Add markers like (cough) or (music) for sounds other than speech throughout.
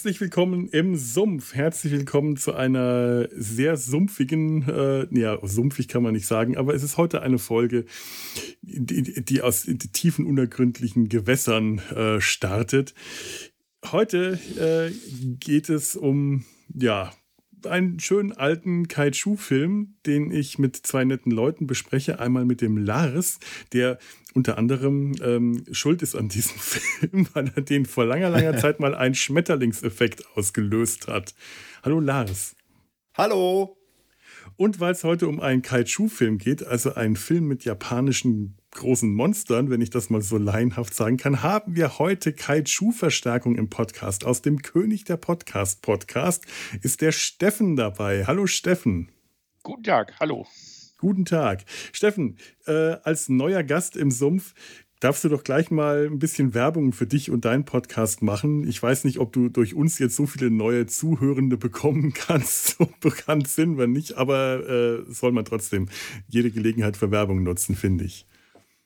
Herzlich willkommen im Sumpf. Herzlich willkommen zu einer sehr sumpfigen, äh, ja, sumpfig kann man nicht sagen, aber es ist heute eine Folge, die, die aus die tiefen, unergründlichen Gewässern äh, startet. Heute äh, geht es um, ja, einen schönen alten Kaiju-Film, den ich mit zwei netten Leuten bespreche. Einmal mit dem Lars, der unter anderem ähm, schuld ist an diesem (laughs) Film, weil er den vor langer, langer (laughs) Zeit mal einen Schmetterlingseffekt ausgelöst hat. Hallo Lars. Hallo. Und weil es heute um einen Kaiju-Film geht, also einen Film mit japanischen großen Monstern, wenn ich das mal so laienhaft sagen kann, haben wir heute Kaiju-Verstärkung im Podcast. Aus dem König der Podcast-Podcast ist der Steffen dabei. Hallo Steffen. Guten Tag, hallo. Guten Tag. Steffen, äh, als neuer Gast im Sumpf darfst du doch gleich mal ein bisschen Werbung für dich und deinen Podcast machen. Ich weiß nicht, ob du durch uns jetzt so viele neue Zuhörende bekommen (laughs) kannst. So bekannt sind wir nicht, aber äh, soll man trotzdem jede Gelegenheit für Werbung nutzen, finde ich.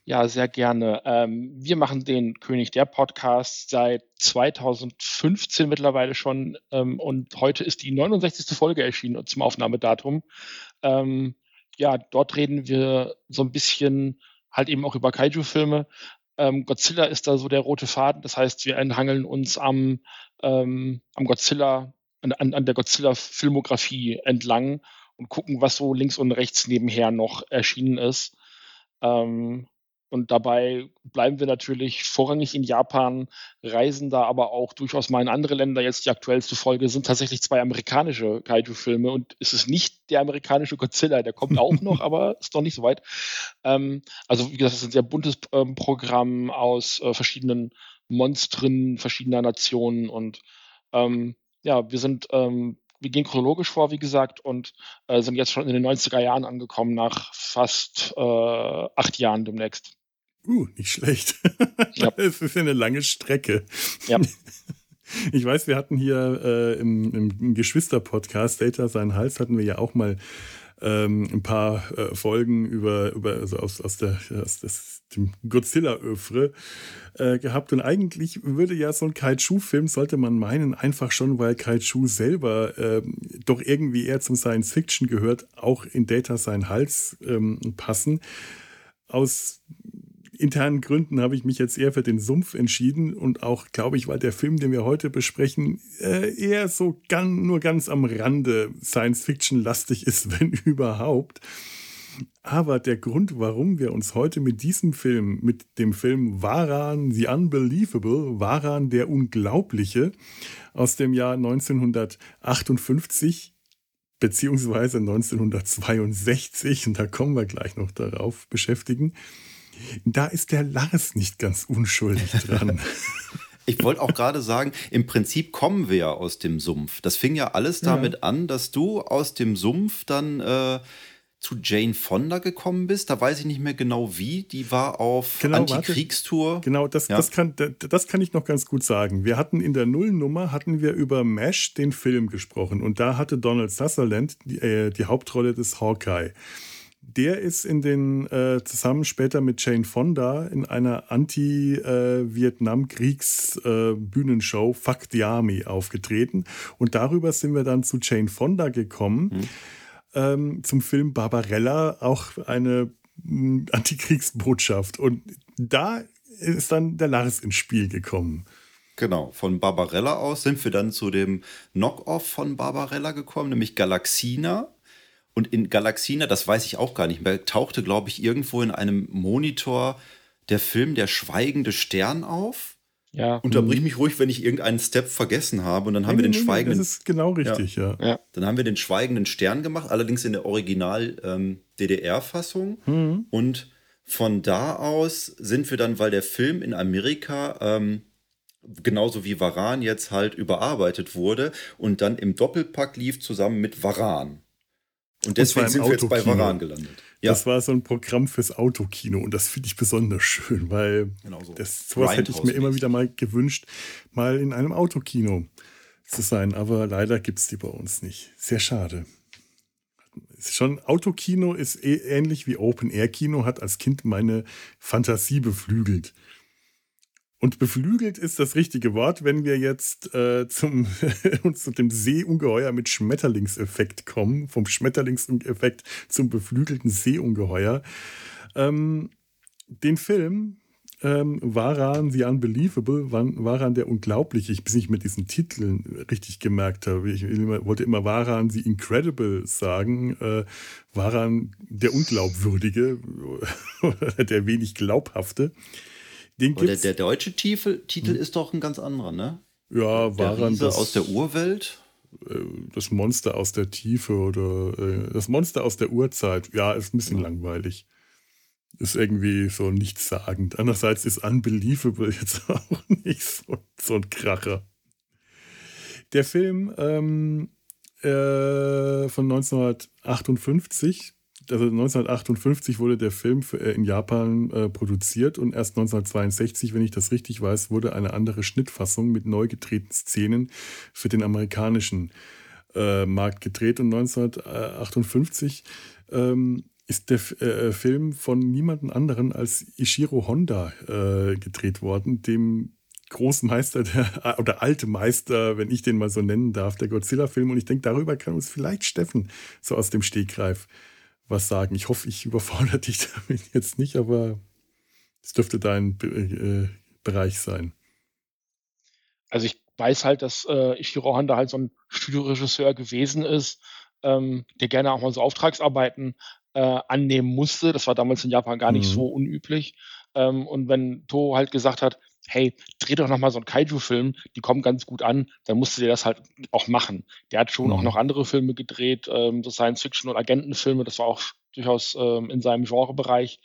Ja, sehr gerne. Ähm, wir machen den König der Podcast seit 2015 mittlerweile schon ähm, und heute ist die 69. Folge erschienen zum Aufnahmedatum. Ähm, ja, dort reden wir so ein bisschen halt eben auch über Kaiju-Filme. Ähm, Godzilla ist da so der rote Faden. Das heißt, wir enthangeln uns am, ähm, am Godzilla, an, an der Godzilla-Filmografie entlang und gucken, was so links und rechts nebenher noch erschienen ist. Ähm, und dabei bleiben wir natürlich vorrangig in Japan, reisen da aber auch durchaus mal in andere Länder. Jetzt die aktuellste Folge sind tatsächlich zwei amerikanische Kaiju-Filme und es ist nicht der amerikanische Godzilla, der kommt auch noch, (laughs) aber ist noch nicht so weit. Ähm, also wie gesagt, es ist ein sehr buntes ähm, Programm aus äh, verschiedenen Monstern verschiedener Nationen und ähm, ja, wir sind ähm, wir gehen chronologisch vor, wie gesagt, und äh, sind jetzt schon in den 90er Jahren angekommen, nach fast äh, acht Jahren demnächst. Uh, nicht schlecht. Ja. (laughs) Es ist ja eine lange Strecke. Ja. (laughs) Ich weiß, wir hatten hier äh, im, im Geschwister-Podcast Data sein Hals hatten wir ja auch mal ähm, ein paar äh, Folgen über, über also aus, aus, der, aus des, dem Godzilla-Öfre äh, gehabt. Und eigentlich würde ja so ein Kaiju-Film, sollte man meinen, einfach schon, weil Kaiju selber ähm, doch irgendwie eher zum Science-Fiction gehört, auch in Data sein Hals ähm, passen. Aus internen Gründen habe ich mich jetzt eher für den Sumpf entschieden und auch, glaube ich, weil der Film, den wir heute besprechen, äh, eher so ganz, nur ganz am Rande Science-Fiction-lastig ist, (laughs) wenn überhaupt. Aber der Grund, warum wir uns heute mit diesem Film, mit dem Film Varan the Unbelievable, Varan der Unglaubliche aus dem Jahr 1958 beziehungsweise 1962, und da kommen wir gleich noch darauf, beschäftigen, da ist der Lars nicht ganz unschuldig dran. (laughs) Ich wollte auch gerade sagen, im Prinzip kommen wir ja aus dem Sumpf. Das fing ja alles damit ja. an, dass du aus dem Sumpf dann äh, zu Jane Fonda gekommen bist. Da weiß ich nicht mehr genau wie. Die war auf genau, Antikriegstour. Genau, das, ja? das, kann, das kann ich noch ganz gut sagen. Wir hatten in der Nullnummer hatten wir über Mesh den Film gesprochen und da hatte Donald Sutherland die, äh, die Hauptrolle des Hawkeye der ist in den äh, zusammen später mit Jane Fonda in einer Anti-Vietnam-Kriegs-Bühnenshow äh, Fuck the Army aufgetreten. Und darüber sind wir dann zu Jane Fonda gekommen, mhm. ähm, zum Film Barbarella, auch eine hm, Antikriegsbotschaft. Und da ist dann der Lars ins Spiel gekommen. Genau, von Barbarella aus sind wir dann zu dem Knock-Off von Barbarella gekommen, nämlich Galaxina. Und in Galaxina, das weiß ich auch gar nicht mehr, tauchte, glaube ich, irgendwo in einem Monitor der Film Der schweigende Stern auf. Ja. Unterbrich mhm. mich ruhig, wenn ich irgendeinen Step vergessen habe. Und dann haben nee, wir den nee, schweigenden. Das ist genau richtig, ja. ja. Dann haben wir den schweigenden Stern gemacht, allerdings in der Original-DDR-Fassung. Ähm, mhm. Und von da aus sind wir dann, weil der Film in Amerika ähm, genauso wie Varan jetzt halt überarbeitet wurde und dann im Doppelpack lief zusammen mit Varan. Und deswegen und sind wir jetzt bei Varan gelandet. Ja. Das war so ein Programm fürs Autokino und das finde ich besonders schön, weil genau so. das, sowas hätte ich mir immer wieder mal gewünscht, mal in einem Autokino zu sein. Aber leider gibt es die bei uns nicht. Sehr schade. Schon Autokino ist eh ähnlich wie Open Air Kino, hat als Kind meine Fantasie beflügelt. Und beflügelt ist das richtige Wort, wenn wir jetzt äh, zum, (laughs) zu dem Seeungeheuer mit Schmetterlingseffekt kommen, vom Schmetterlingseffekt zum beflügelten Seeungeheuer. Ähm, den Film ähm, Waran the Unbelievable, Waran der Unglaubliche, ich bis ich mit diesen Titeln richtig gemerkt habe. Ich wollte immer Waran the Incredible sagen, äh, Waran der Unglaubwürdige (laughs) oder der wenig Glaubhafte. Den gibt's, der, der deutsche Titel, Titel hm. ist doch ein ganz anderer, ne? Ja, Waran das aus der Urwelt äh, das Monster aus der Tiefe oder äh, das Monster aus der Urzeit. Ja, ist ein bisschen ja. langweilig ist irgendwie so nichtssagend. Andererseits ist Unbelievable jetzt (laughs) auch nicht so, so ein Kracher. Der Film ähm, äh, von 1958, also 1958 wurde der Film äh, in Japan äh, produziert und erst 1962, wenn ich das richtig weiß, wurde eine andere Schnittfassung mit neu gedrehten Szenen für den amerikanischen äh, Markt gedreht und 1958 ähm, ist der äh, Film von niemandem anderen als Ishiro Honda äh, gedreht worden, dem großen Meister der, (laughs) oder alte Meister, wenn ich den mal so nennen darf, der Godzilla-Film. Und ich denke, darüber kann uns vielleicht Steffen so aus dem Stegreif was sagen. Ich hoffe, ich überfordere (laughs) dich damit jetzt nicht, aber es dürfte dein äh, Bereich sein. Also ich weiß halt, dass äh, Ishiro Honda halt so ein Studioregisseur gewesen ist, ähm, der gerne auch mal so Auftragsarbeiten äh, annehmen musste. Das war damals in Japan gar nicht mhm. so unüblich. Ähm, und wenn To halt gesagt hat, hey, dreh doch noch mal so einen Kaiju-Film, die kommen ganz gut an, dann musste der das halt auch machen. Der hat schon mhm. auch noch andere Filme gedreht, ähm, so Science-Fiction- und Agentenfilme, das war auch durchaus ähm, in seinem Genrebereich.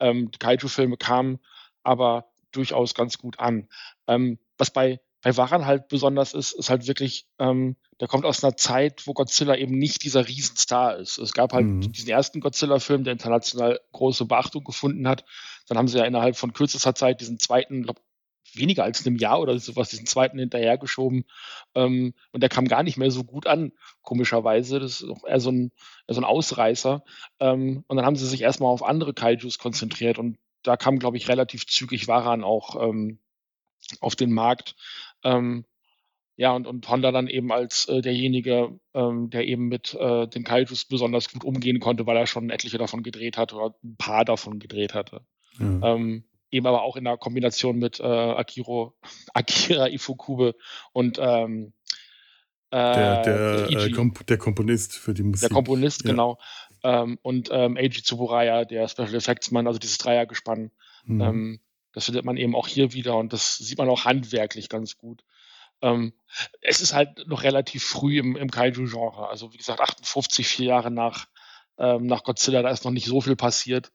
Ähm, die Kaiju-Filme kamen aber durchaus ganz gut an. Ähm, was bei bei Waran halt besonders ist, ist halt wirklich, ähm, der kommt aus einer Zeit, wo Godzilla eben nicht dieser Riesenstar ist. Es gab halt mhm. diesen ersten Godzilla-Film, der international große Beachtung gefunden hat. Dann haben sie ja innerhalb von kürzester Zeit diesen zweiten, weniger als einem Jahr oder sowas, diesen zweiten hinterhergeschoben. Ähm, und der kam gar nicht mehr so gut an, komischerweise. Das ist auch eher so ein, eher so ein Ausreißer. Ähm, und dann haben sie sich erstmal auf andere Kaijus konzentriert und da kam, glaube ich, relativ zügig Waran auch ähm, auf den Markt. Ähm, ja, und, und Honda dann eben als äh, derjenige, ähm, der eben mit äh, den Kaijus besonders gut umgehen konnte, weil er schon etliche davon gedreht hatte oder ein paar davon gedreht hatte. Ja. Eben aber auch in der Kombination mit äh, Akiro, (laughs) Akira Ifukube und ähm, äh, der, der, äh, Komp der, Komponist für die Musik. Der Komponist, ja. genau. Ähm, und ähm, Eiji Tsuburaya, der Special Effects Mann, also dieses Dreiergespann. Mhm. Ähm, das findet man eben auch hier wieder und das sieht man auch handwerklich ganz gut. Ähm, es ist halt noch relativ früh im, im Kaiju-Genre. Also wie gesagt, 58, vier Jahre nach, ähm, nach Godzilla, da ist noch nicht so viel passiert.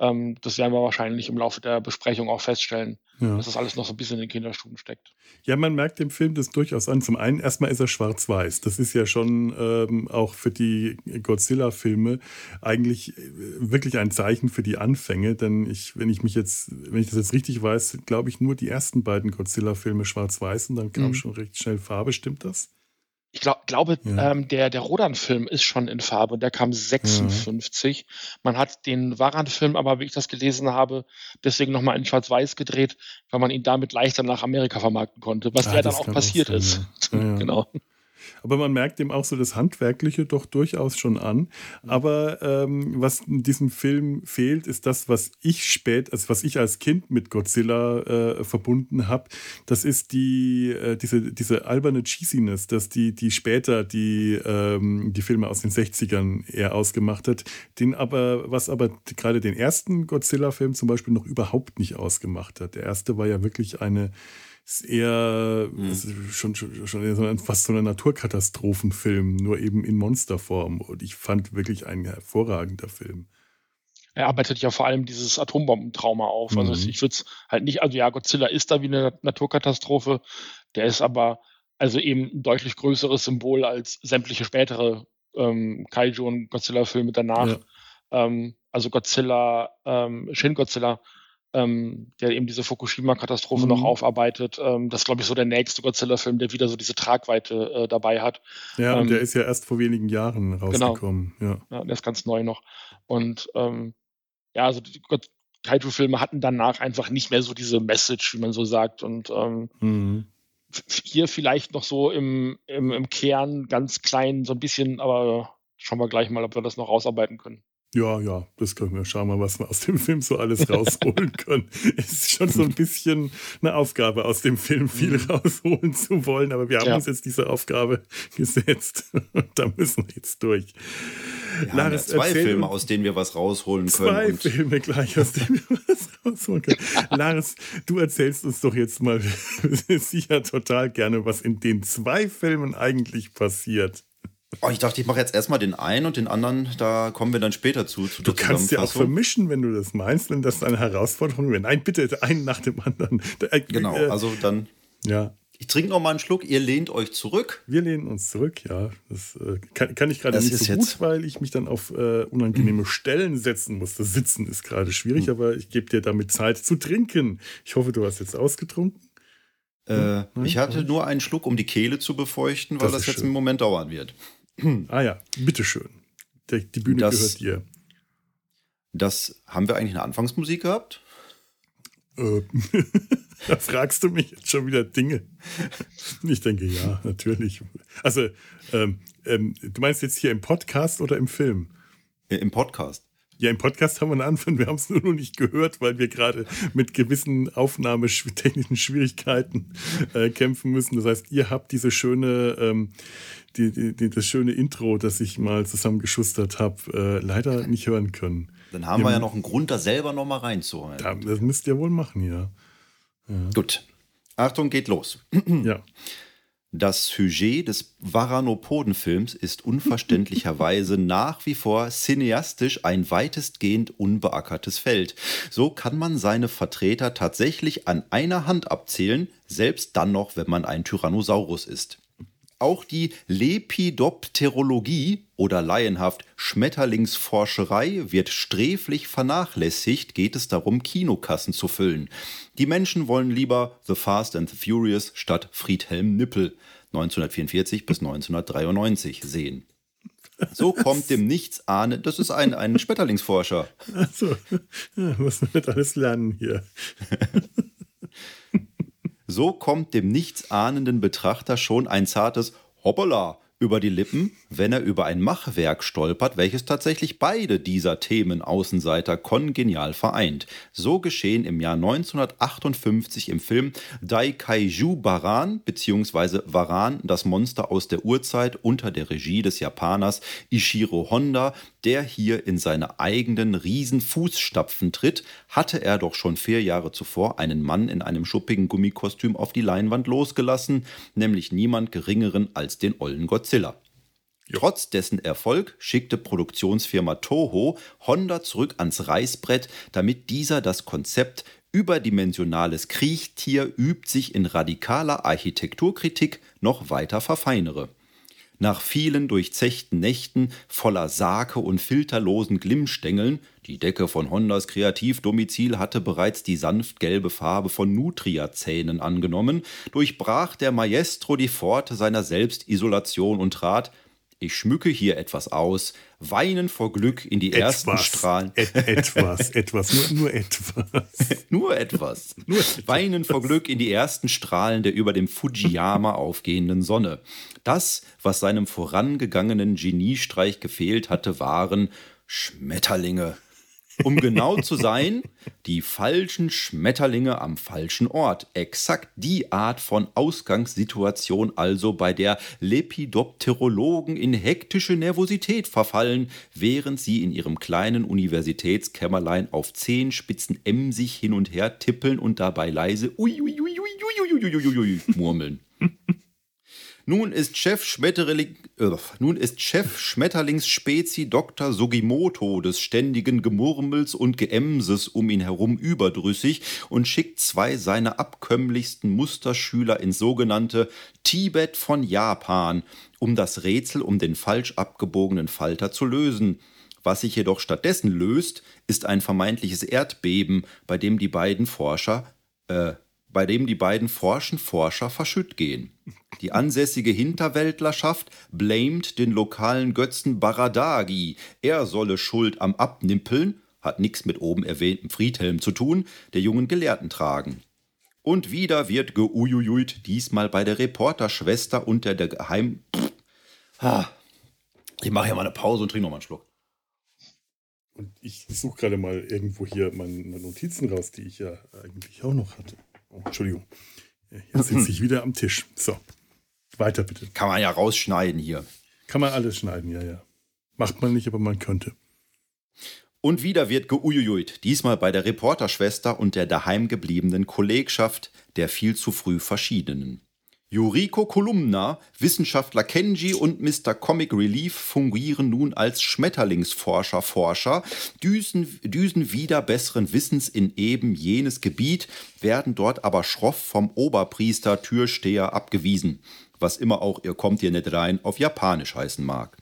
Ähm, das werden wir wahrscheinlich im Laufe der Besprechung auch feststellen, ja. dass das alles noch so ein bisschen in den Kinderschuhen steckt. Ja, man merkt dem Film das durchaus an. Zum einen, erstmal ist er schwarz-weiß. Das ist ja schon ähm, auch für die Godzilla-Filme eigentlich äh, wirklich ein Zeichen für die Anfänge. Denn ich, wenn ich mich jetzt, wenn ich das jetzt richtig weiß, glaube ich, nur die ersten beiden Godzilla-Filme schwarz-weiß und dann kam mhm. schon recht schnell Farbe. Stimmt das? Ich glaub, glaube, ja. ähm, der, der Rodan-Film ist schon in Farbe und der kam 56. Ja. Man hat den Waran-Film aber, wie ich das gelesen habe, deswegen nochmal in Schwarz-Weiß gedreht, weil man ihn damit leichter nach Amerika vermarkten konnte, was ah, ja dann auch passiert sein, ist. Ja. (laughs) genau. Aber man merkt ihm auch so das Handwerkliche doch durchaus schon an. Aber ähm, was in diesem Film fehlt, ist das, was ich spät, also was ich als Kind mit Godzilla äh, verbunden habe. Das ist die, äh, diese, diese alberne Cheesiness, dass die, die später die, ähm, die Filme aus den 60ern eher ausgemacht hat. Den aber, was aber gerade den ersten Godzilla-Film zum Beispiel noch überhaupt nicht ausgemacht hat. Der erste war ja wirklich eine ist eher mhm. ist schon, schon, schon eher so ein, fast so ein Naturkatastrophenfilm, nur eben in Monsterform. Und ich fand wirklich ein hervorragender Film. Er arbeitet ja vor allem dieses Atombombentrauma auf. Also mhm. Also ich würde es halt nicht, also ja, Godzilla ist da wie eine Naturkatastrophe, der ist aber also eben ein deutlich größeres Symbol als sämtliche spätere ähm, Kaiju- und Godzilla-Filme danach. Ja. Ähm, also Godzilla, ähm, Shin Godzilla ähm, der eben diese Fukushima-Katastrophe mhm. noch aufarbeitet. Ähm, das ist, glaube ich, so der nächste Godzilla-Film, der wieder so diese Tragweite äh, dabei hat. Ja, ähm, und der ist ja erst vor wenigen Jahren genau. rausgekommen. Genau. Ja. ja, der ist ganz neu noch. Und ähm, ja, also Kaiju-Filme hatten danach einfach nicht mehr so diese Message, wie man so sagt. Und ähm, mhm. hier vielleicht noch so im, im, im Kern ganz klein, so ein bisschen, aber schauen wir gleich mal, ob wir das noch rausarbeiten können. Ja, ja, das können wir. Schauen wir, was wir aus dem Film so alles rausholen (laughs) können. es ist schon so ein bisschen eine Aufgabe, aus dem Film viel mhm. rausholen zu wollen, aber wir haben ja. uns jetzt diese Aufgabe gesetzt. (laughs) da müssen wir jetzt durch. Wir Laris, ja zwei Filme, aus denen wir was rausholen können. Zwei Filme gleich, aus denen wir was rausholen können. (laughs) Laris, du erzählst uns doch jetzt mal sicher total gerne, was in den zwei Filmen eigentlich passiert. Oh, ich dachte, ich mache jetzt erstmal den einen und den anderen, da kommen wir dann später zu. zu du kannst ja auch vermischen, wenn du das meinst, wenn das eine Herausforderung wäre. Nein, bitte, einen nach dem anderen. Äh, genau, äh, also dann. Ja. Ich trinke noch mal einen Schluck, ihr lehnt euch zurück. Wir lehnen uns zurück, ja. Das äh, kann, kann, ich gerade nicht so gut, weil ich mich dann auf äh, unangenehme Stellen setzen muss. Das Sitzen ist gerade schwierig, hm. aber ich gebe dir damit Zeit zu trinken. Ich hoffe, du hast jetzt ausgetrunken. Äh, ich hatte nur einen Schluck, um die Kehle zu befeuchten, weil das, das jetzt schön. im Moment dauern wird. (clears throat) Ah ja, bitteschön. Die Bühne das, gehört dir. Das haben wir eigentlich eine Anfangsmusik gehabt? Äh, (laughs) da fragst du mich jetzt schon wieder Dinge. Ich denke, ja, natürlich. Also, ähm, ähm, du meinst jetzt hier im Podcast oder im Film? Äh, Im Podcast. Ja, im Podcast haben wir einen Anfang. Wir haben es nur noch nicht gehört, weil wir gerade mit gewissen aufnahmetechnischen Schwierigkeiten äh, kämpfen müssen. Das heißt, ihr habt diese schöne, ähm, die, die, die, das schöne Intro, das ich mal zusammengeschustert habe, äh, leider nicht hören können. Dann haben wir ja noch einen Grund, da selber noch mal reinzuholen. Das müsst ihr wohl machen, ja. ja. Gut. Achtung, geht los. ja. Das Sujet des Varanopoden-Films ist unverständlicherweise (laughs) nach wie vor cineastisch ein weitestgehend unbeackertes Feld. So kann man seine Vertreter tatsächlich an einer Hand abzählen, selbst dann noch, wenn man ein Tyrannosaurus ist. Auch die Lepidopterologie oder laienhaft Schmetterlingsforscherei wird sträflich vernachlässigt, geht es darum, Kinokassen zu füllen. Die Menschen wollen lieber The Fast and the Furious statt Friedhelm Nippel 1944 bis 1993 sehen. So kommt dem Nichts ahnen. Das ist ein, ein Schmetterlingsforscher. Achso, ja, muss man nicht alles lernen hier. (laughs) So kommt dem nichtsahnenden Betrachter schon ein zartes Hoppala über die Lippen, wenn er über ein Machwerk stolpert, welches tatsächlich beide dieser Themen Außenseiter kongenial vereint. So geschehen im Jahr 1958 im Film Daikaiju Baran bzw. Varan, das Monster aus der Urzeit unter der Regie des Japaners Ishiro Honda, der hier in seine eigenen Riesenfußstapfen tritt, hatte er doch schon vier Jahre zuvor einen Mann in einem schuppigen Gummikostüm auf die Leinwand losgelassen, nämlich niemand geringeren als den ollen Godzilla. Trotz dessen Erfolg schickte Produktionsfirma Toho Honda zurück ans Reißbrett, damit dieser das Konzept überdimensionales Kriechtier übt sich in radikaler Architekturkritik noch weiter verfeinere. Nach vielen durchzechten Nächten voller Sake und filterlosen Glimmstängeln, die Decke von Hondas Kreativdomizil hatte bereits die sanft gelbe Farbe von Nutria-Zähnen angenommen, durchbrach der Maestro die Pforte seiner Selbstisolation und trat, ich schmücke hier etwas aus, weinen vor Glück in die etwas, ersten Strahlen. Et, etwas, etwas, nur, nur etwas. (laughs) nur etwas. Nur etwas. Weinen vor Glück in die ersten Strahlen der über dem Fujiyama aufgehenden Sonne. Das, was seinem vorangegangenen Geniestreich gefehlt hatte, waren Schmetterlinge. Um genau zu sein, die falschen Schmetterlinge am falschen Ort. Exakt die Art von Ausgangssituation also, bei der Lepidopterologen in hektische Nervosität verfallen, während sie in ihrem kleinen Universitätskämmerlein auf Zehenspitzen emsig hin und her tippeln und dabei leise ui, ui, ui, ui, ui, ui, ui, ui, ui, murmeln. Nun ist Chef, Chef Schmetterlingsspezi Dr. Sugimoto des ständigen Gemurmels und Geemses um ihn herum überdrüssig und schickt zwei seiner abkömmlichsten Musterschüler ins sogenannte Tibet von Japan, um das Rätsel um den falsch abgebogenen Falter zu lösen. Was sich jedoch stattdessen löst, ist ein vermeintliches Erdbeben, bei dem die beiden Forscher, äh, bei dem die beiden forschen Forscher verschütt gehen. Die ansässige Hinterwäldlerschaft blamet den lokalen Götzen Baradagi. Er solle Schuld am Abnimpeln, hat nichts mit oben erwähntem Friedhelm zu tun, der jungen Gelehrten tragen. Und wieder wird geujujuit, diesmal bei der Reporterschwester unter der Geheim... Ich mache hier mal eine Pause und trinke noch mal einen Schluck. Und ich suche gerade mal irgendwo hier meine Notizen raus, die ich ja eigentlich auch noch hatte. Oh, Entschuldigung. Jetzt sitze ich wieder am Tisch. So, weiter bitte. Kann man ja rausschneiden hier. Kann man alles schneiden, ja, ja. Macht man nicht, aber man könnte. Und wieder wird geujujuit, diesmal bei der Reporterschwester und der daheimgebliebenen Kollegschaft der viel zu früh Verschiedenen. Yuriko Kolumna, Wissenschaftler Kenji und Mr. Comic Relief fungieren nun als Schmetterlingsforscher, Forscher, düsen, düsen wieder besseren Wissens in eben jenes Gebiet, werden dort aber schroff vom Oberpriester Türsteher abgewiesen, was immer auch ihr kommt hier nicht rein auf Japanisch heißen mag.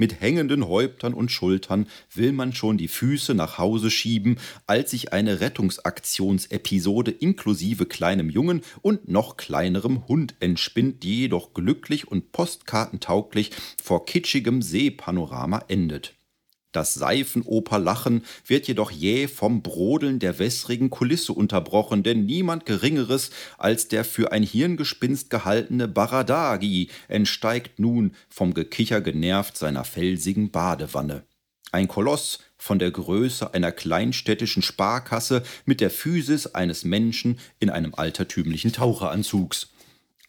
Mit hängenden Häuptern und Schultern will man schon die Füße nach Hause schieben, als sich eine Rettungsaktionsepisode inklusive kleinem Jungen und noch kleinerem Hund entspinnt, die jedoch glücklich und postkartentauglich vor kitschigem Seepanorama endet. Das Seifenoperlachen wird jedoch jäh vom Brodeln der wässrigen Kulisse unterbrochen, denn niemand Geringeres als der für ein Hirngespinst gehaltene Baradagi entsteigt nun vom Gekicher genervt seiner felsigen Badewanne. Ein Koloss von der Größe einer kleinstädtischen Sparkasse mit der Physis eines Menschen in einem altertümlichen Taucheranzugs.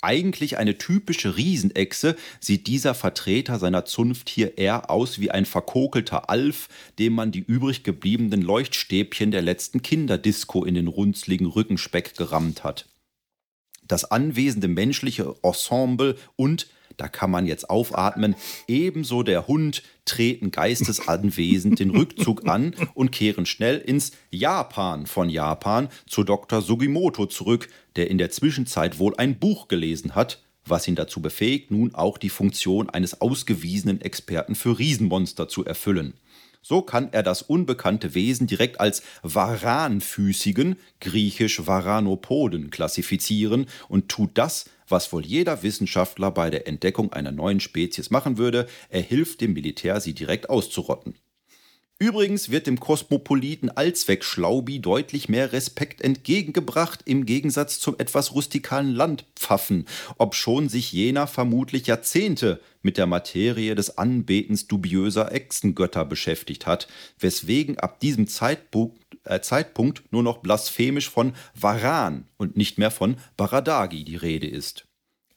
Eigentlich eine typische Riesenechse, sieht dieser Vertreter seiner Zunft hier eher aus wie ein verkokelter Alf, dem man die übrig gebliebenen Leuchtstäbchen der letzten Kinderdisco in den runzligen Rückenspeck gerammt hat. Das anwesende menschliche Ensemble und da kann man jetzt aufatmen. Ebenso der Hund treten geistesanwesend den Rückzug an und kehren schnell ins Japan von Japan zu Dr. Sugimoto zurück, der in der Zwischenzeit wohl ein Buch gelesen hat, was ihn dazu befähigt, nun auch die Funktion eines ausgewiesenen Experten für Riesenmonster zu erfüllen. So kann er das unbekannte Wesen direkt als Varanfüßigen, griechisch Varanopoden, klassifizieren und tut das, was wohl jeder Wissenschaftler bei der Entdeckung einer neuen Spezies machen würde, er hilft dem Militär, sie direkt auszurotten. Übrigens wird dem Kosmopoliten Allzweck-Schlaubi deutlich mehr Respekt entgegengebracht im Gegensatz zum etwas rustikalen Landpfaffen, obschon sich jener vermutlich Jahrzehnte mit der Materie des Anbetens dubiöser Echsengötter beschäftigt hat, weswegen ab diesem Zeitpunkt, äh, Zeitpunkt nur noch blasphemisch von Varan und nicht mehr von Baradagi die Rede ist.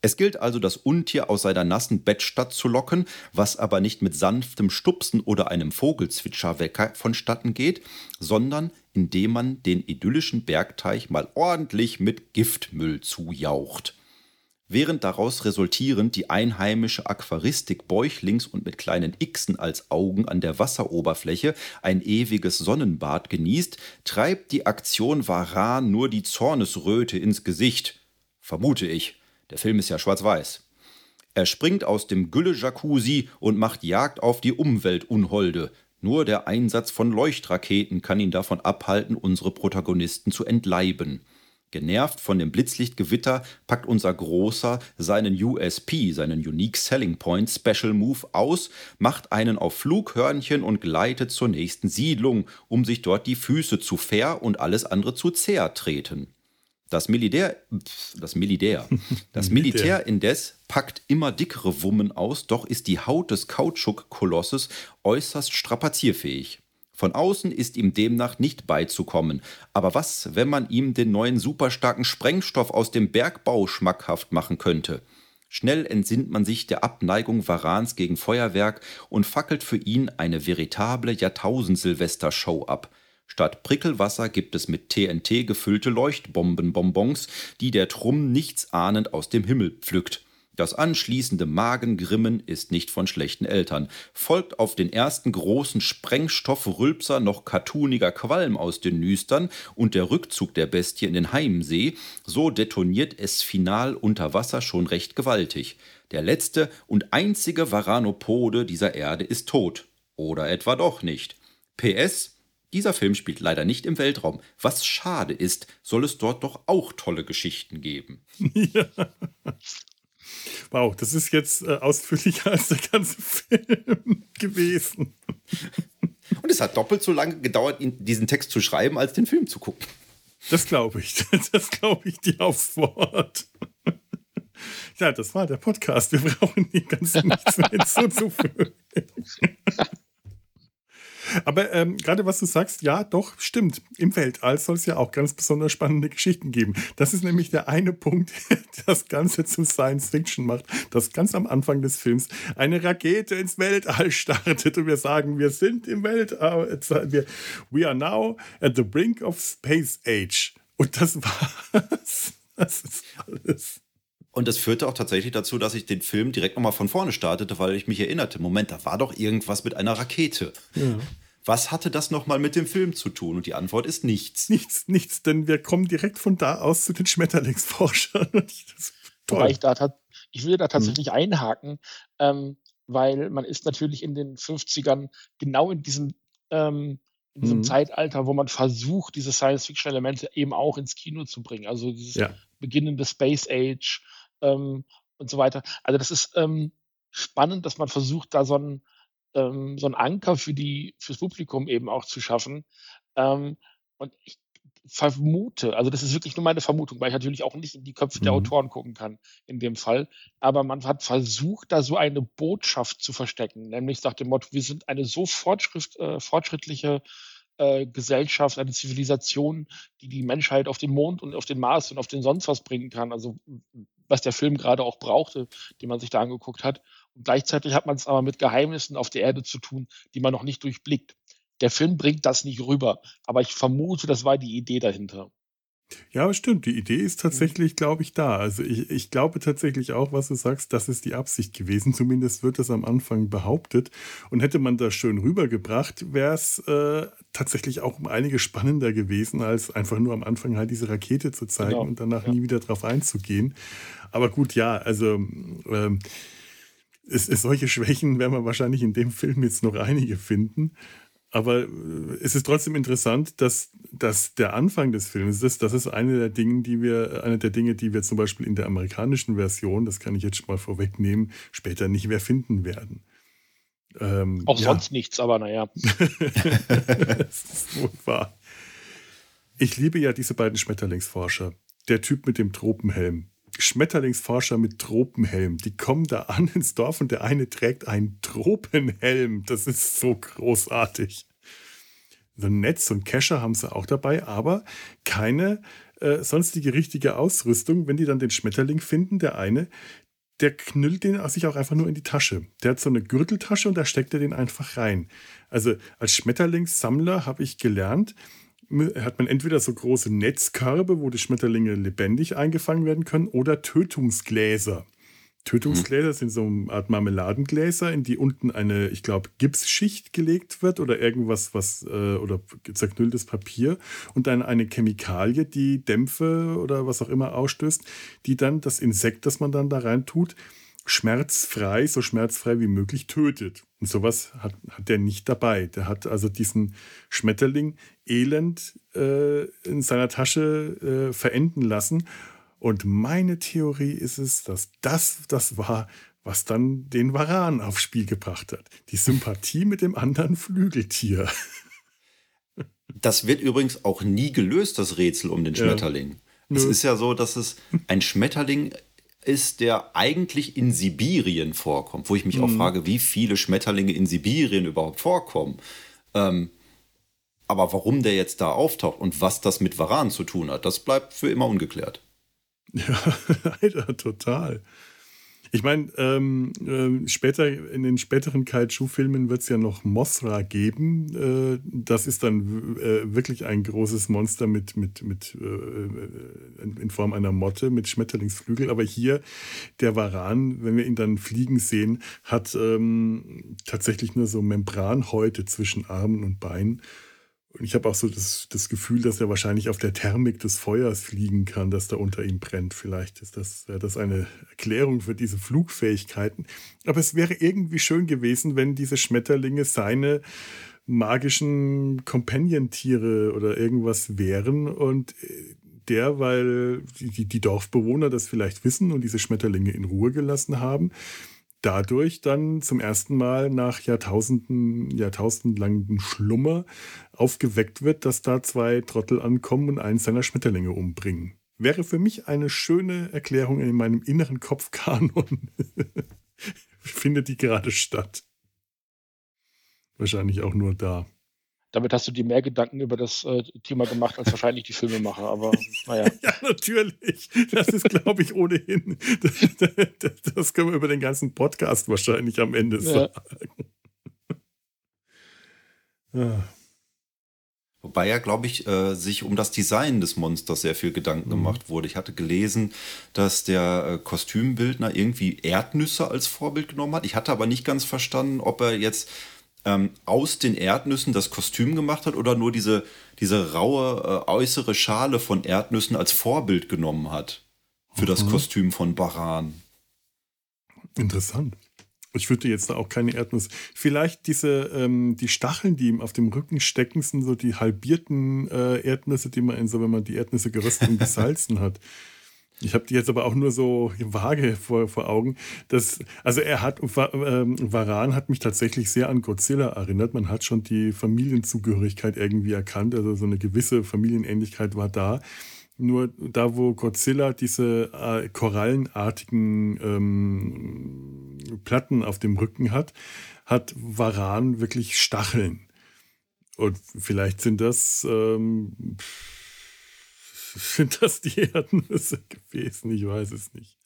Es gilt also, das Untier aus seiner nassen Bettstadt zu locken, was aber nicht mit sanftem Stupsen oder einem Vogelzwitscherwecker vonstatten geht, sondern indem man den idyllischen Bergteich mal ordentlich mit Giftmüll zujaucht. Während daraus resultierend die einheimische Aquaristik bäuchlings und mit kleinen Xen als Augen an der Wasseroberfläche ein ewiges Sonnenbad genießt, treibt die Aktion Varan nur die Zornesröte ins Gesicht. Vermute ich. Der Film ist ja schwarz-weiß. Er springt aus dem Gülle-Jacuzzi und macht Jagd auf die Umweltunholde. Nur der Einsatz von Leuchtraketen kann ihn davon abhalten, unsere Protagonisten zu entleiben. Genervt von dem Blitzlichtgewitter packt unser Großer seinen USP, seinen Unique Selling Point Special Move aus, macht einen auf Flughörnchen und gleitet zur nächsten Siedlung, um sich dort die Füße zu fair und alles andere zu zertreten. treten. Das Militär, das Militär, (laughs) das Militär indes packt immer dickere Wummen aus, doch ist die Haut des Kautschuk-Kolosses äußerst strapazierfähig. Von außen ist ihm demnach nicht beizukommen. Aber was, wenn man ihm den neuen superstarken Sprengstoff aus dem Bergbau schmackhaft machen könnte? Schnell entsinnt man sich der Abneigung Varans gegen Feuerwerk und fackelt für ihn eine veritable Jahrtausend-Silvester-Show ab – Statt Prickelwasser gibt es mit TNT gefüllte Leuchtbombenbonbons, die der Trumm nichtsahnend aus dem Himmel pflückt. Das anschließende Magengrimmen ist nicht von schlechten Eltern. Folgt auf den ersten großen Sprengstoffrülpser noch cartooniger Qualm aus den Nüstern und der Rückzug der Bestie in den Heimsee, so detoniert es final unter Wasser schon recht gewaltig. Der letzte und einzige Varanopode dieser Erde ist tot. Oder etwa doch nicht. PS, dieser Film spielt leider nicht im Weltraum. Was schade ist, soll es dort doch auch tolle Geschichten geben. (laughs) Ja. Wow, das ist jetzt äh, ausführlicher als der ganze (laughs) Film gewesen. Und es hat doppelt so lange gedauert, diesen Text zu schreiben, als den Film zu gucken. Das glaube ich. (laughs) Das glaube ich dir aufs Wort. Ja, das war der Podcast. Wir brauchen die ganzen nichts mehr hinzuzufügen. Aber ähm, gerade was du sagst, ja, doch, stimmt. Im Weltall soll es ja auch ganz besonders spannende Geschichten geben. Das ist nämlich der eine Punkt, der (laughs) das Ganze zum Science Fiction macht, dass ganz am Anfang des Films eine Rakete ins Weltall startet und wir sagen, wir sind im Weltall, wir, we are now at the brink of space age. Und das (laughs) war's. Das ist alles. Und das führte auch tatsächlich dazu, dass ich den Film direkt nochmal von vorne startete, weil ich mich erinnerte, Moment, da war doch irgendwas mit einer Rakete. Ja. Was hatte das nochmal mit dem Film zu tun? Und die Antwort ist nichts. Nichts, nichts, denn wir kommen direkt von da aus zu den Schmetterlingsforschern. (laughs) Wobei ich da ich will da tatsächlich hm. einhaken, ähm, weil man ist natürlich in den 50ern genau in diesem, ähm, in diesem hm. Zeitalter, wo man versucht, diese Science-Fiction-Elemente eben auch ins Kino zu bringen. Also dieses ja. beginnende Space Age, ähm, und so weiter. Also das ist ähm, spannend, dass man versucht, da so einen ähm, so einen Anker für die fürs Publikum eben auch zu schaffen. Ähm, und ich vermute, also das ist wirklich nur meine Vermutung, weil ich natürlich auch nicht in die Köpfe mhm. der Autoren gucken kann in dem Fall. Aber man hat versucht, da so eine Botschaft zu verstecken, nämlich nach dem Motto, wir sind eine so äh, fortschrittliche äh, Gesellschaft, eine Zivilisation, die die Menschheit auf den Mond und auf den Mars und auf den sonst was bringen kann. Also was der Film gerade auch brauchte, den man sich da angeguckt hat. Und gleichzeitig hat man es aber mit Geheimnissen auf der Erde zu tun, die man noch nicht durchblickt. Der Film bringt das nicht rüber, aber ich vermute, das war die Idee dahinter. Ja, stimmt. Die Idee ist tatsächlich, glaube ich, da. Also ich, ich glaube tatsächlich auch, was du sagst, das ist die Absicht gewesen. Zumindest wird das am Anfang behauptet. Und hätte man das schön rübergebracht, wäre es äh, tatsächlich auch um einige spannender gewesen, als einfach nur am Anfang halt diese Rakete zu zeigen genau. und danach ja. nie wieder drauf einzugehen. Aber gut, ja, also ähm, es, es, solche Schwächen werden wir wahrscheinlich in dem Film jetzt noch einige finden. Aber äh, es ist trotzdem interessant, dass, dass der Anfang des Films ist, das ist eine der Dinge, die wir, eine der Dinge, die wir zum Beispiel in der amerikanischen Version, das kann ich jetzt schon mal vorwegnehmen, später nicht mehr finden werden. Ähm, Auch ja. sonst nichts, aber naja. (laughs) das ist wohl wahr. Ich liebe ja diese beiden Schmetterlingsforscher. Der Typ mit dem Tropenhelm. Schmetterlingsforscher mit Tropenhelm. Die kommen da an ins Dorf und der eine trägt einen Tropenhelm. Das ist so großartig. So ein Netz und Kescher haben sie auch dabei, aber keine äh, sonstige richtige Ausrüstung. Wenn die dann den Schmetterling finden, der eine, der knüllt den sich auch einfach nur in die Tasche. Der hat so eine Gürteltasche und da steckt er den einfach rein. Also als Schmetterlingssammler habe ich gelernt, hat man entweder so große Netzkörbe, wo die Schmetterlinge lebendig eingefangen werden können, oder Tötungsgläser. Tötungsgläser mhm. sind so eine Art Marmeladengläser, in die unten eine, ich glaube, Gipsschicht gelegt wird oder irgendwas, was, äh, oder zerknülltes Papier und dann eine Chemikalie, die Dämpfe oder was auch immer ausstößt, die dann das Insekt, das man dann da rein tut, schmerzfrei, so schmerzfrei wie möglich tötet. Und sowas hat, hat der nicht dabei. Der hat also diesen Schmetterling elend äh, in seiner Tasche äh, verenden lassen. Und meine Theorie ist es, dass das das war, was dann den Varan aufs Spiel gebracht hat. Die Sympathie mit dem anderen Flügeltier. (laughs) Das wird übrigens auch nie gelöst, das Rätsel um den Schmetterling. Ja. Es ist ja so, dass es ein Schmetterling ist, der eigentlich in Sibirien vorkommt, wo ich mich mhm. auch frage, wie viele Schmetterlinge in Sibirien überhaupt vorkommen. Ähm, aber warum der jetzt da auftaucht und was das mit Varan zu tun hat, das bleibt für immer ungeklärt. (laughs) Ja, leider, total. Ich meine, ähm, äh, später in den späteren Kaiju-Filmen wird es ja noch Mothra geben. Äh, das ist dann äh, wirklich ein großes Monster mit, mit, mit äh, in Form einer Motte mit Schmetterlingsflügel. Aber hier der Varan, wenn wir ihn dann fliegen sehen, hat ähm, tatsächlich nur so Membranhäute zwischen Armen und Beinen. Und ich habe auch so das, das Gefühl, dass er wahrscheinlich auf der Thermik des Feuers fliegen kann, das da unter ihm brennt. Vielleicht ist das, das eine Erklärung für diese Flugfähigkeiten. Aber es wäre irgendwie schön gewesen, wenn diese Schmetterlinge seine magischen Companion-Tiere oder irgendwas wären und der, weil die, die Dorfbewohner das vielleicht wissen und diese Schmetterlinge in Ruhe gelassen haben, dadurch dann zum ersten Mal nach Jahrtausenden, jahrtausendlangem Schlummer aufgeweckt wird, dass da zwei Trottel ankommen und einen seiner Schmetterlinge umbringen. Wäre für mich eine schöne Erklärung in meinem inneren Kopfkanon. (laughs) Findet die gerade statt. Wahrscheinlich auch nur da damit hast du dir mehr Gedanken über das äh, Thema gemacht als wahrscheinlich die Filmemacher, aber (laughs) naja. ja, natürlich. Das ist, glaube ich, ohnehin. Das, das, können wir über den ganzen Podcast wahrscheinlich am Ende sagen. Ja. Wobei ja, glaube ich, äh, sich um das Design des Monsters sehr viel Gedanken mhm. gemacht wurde. Ich hatte gelesen, dass der äh, Kostümbildner irgendwie Erdnüsse als Vorbild genommen hat. Ich hatte aber nicht ganz verstanden, ob er jetzt ähm, aus den Erdnüssen das Kostüm gemacht hat oder nur diese, diese raue äh, äußere Schale von Erdnüssen als Vorbild genommen hat für mhm. das Kostüm von Baran. Interessant. Ich würde jetzt da auch keine Erdnuss. Vielleicht diese, ähm, die Stacheln, die ihm auf dem Rücken stecken, sind so die halbierten äh, Erdnüsse, die man in so, wenn man die Erdnüsse geröstet und (laughs) gesalzen hat. Ich habe die jetzt aber auch nur so vage vor, vor Augen. Das, also er hat, ähm, Varan hat mich tatsächlich sehr an Godzilla erinnert. Man hat schon die Familienzugehörigkeit irgendwie erkannt. Also so eine gewisse Familienähnlichkeit war da. Nur da, wo Godzilla diese äh, korallenartigen ähm, Platten auf dem Rücken hat, hat Varan wirklich Stacheln. Und vielleicht sind das ähm, sind das die Erdnüsse (laughs) gewesen? Ich weiß es nicht.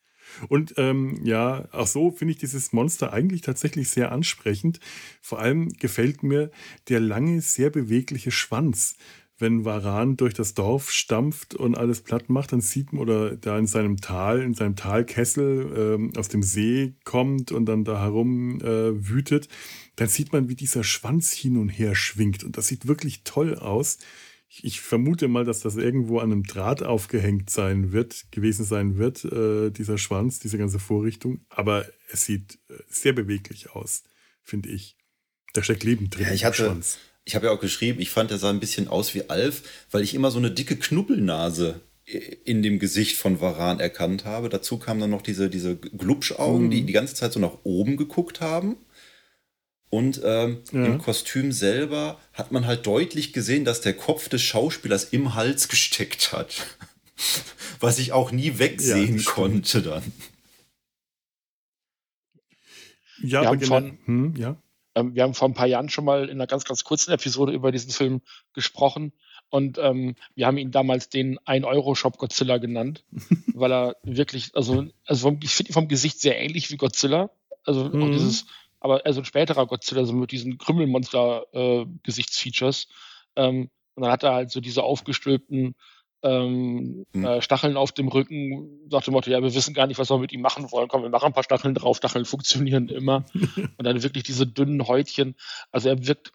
Und ähm, ja, auch so finde ich dieses Monster eigentlich tatsächlich sehr ansprechend. Vor allem gefällt mir der lange, sehr bewegliche Schwanz. Wenn Varan durch das Dorf stampft und alles platt macht, dann sieht man, oder da in seinem Tal, in seinem Talkessel ähm, aus dem See kommt und dann da herum äh, wütet, dann sieht man, wie dieser Schwanz hin und her schwingt. Und das sieht wirklich toll aus ich vermute mal, dass das irgendwo an einem Draht aufgehängt sein wird, gewesen sein wird, äh, dieser Schwanz, diese ganze Vorrichtung. Aber es sieht äh, sehr beweglich aus, finde ich. Da steckt Leben drin. Ja, ich hatte, Schwanz. ich habe ja auch geschrieben, ich fand, er sah ein bisschen aus wie Alf, weil ich immer so eine dicke Knubbelnase in dem Gesicht von Varan erkannt habe. Dazu kamen dann noch diese, diese Glubschaugen, mm. die die ganze Zeit so nach oben geguckt haben. Und ähm, ja. im Kostüm selber hat man halt deutlich gesehen, dass der Kopf des Schauspielers im Hals gesteckt hat. (laughs) Was ich auch nie wegsehen ja, konnte dann. Ja, wir, haben von, hm, ja. Ähm, wir haben vor ein paar Jahren schon mal in einer ganz, ganz kurzen Episode über diesen Film gesprochen. Und ähm, wir haben ihn damals den 1-Euro-Shop Godzilla genannt, (laughs) weil er wirklich, also, also vom, ich finde ihn vom Gesicht sehr ähnlich wie Godzilla. Also mhm. auch dieses aber also ein späterer Godzilla, so mit diesen Krümmelmonster-Gesichtsfeatures. Äh, ähm, und dann hat er halt so diese aufgestülpten ähm, mhm. äh, Stacheln auf dem Rücken, sagt dem Motto, ja, wir wissen gar nicht, was wir mit ihm machen wollen. Komm, wir machen ein paar Stacheln drauf, Stacheln funktionieren immer. (laughs) und dann wirklich diese dünnen Häutchen. Also er wirkt,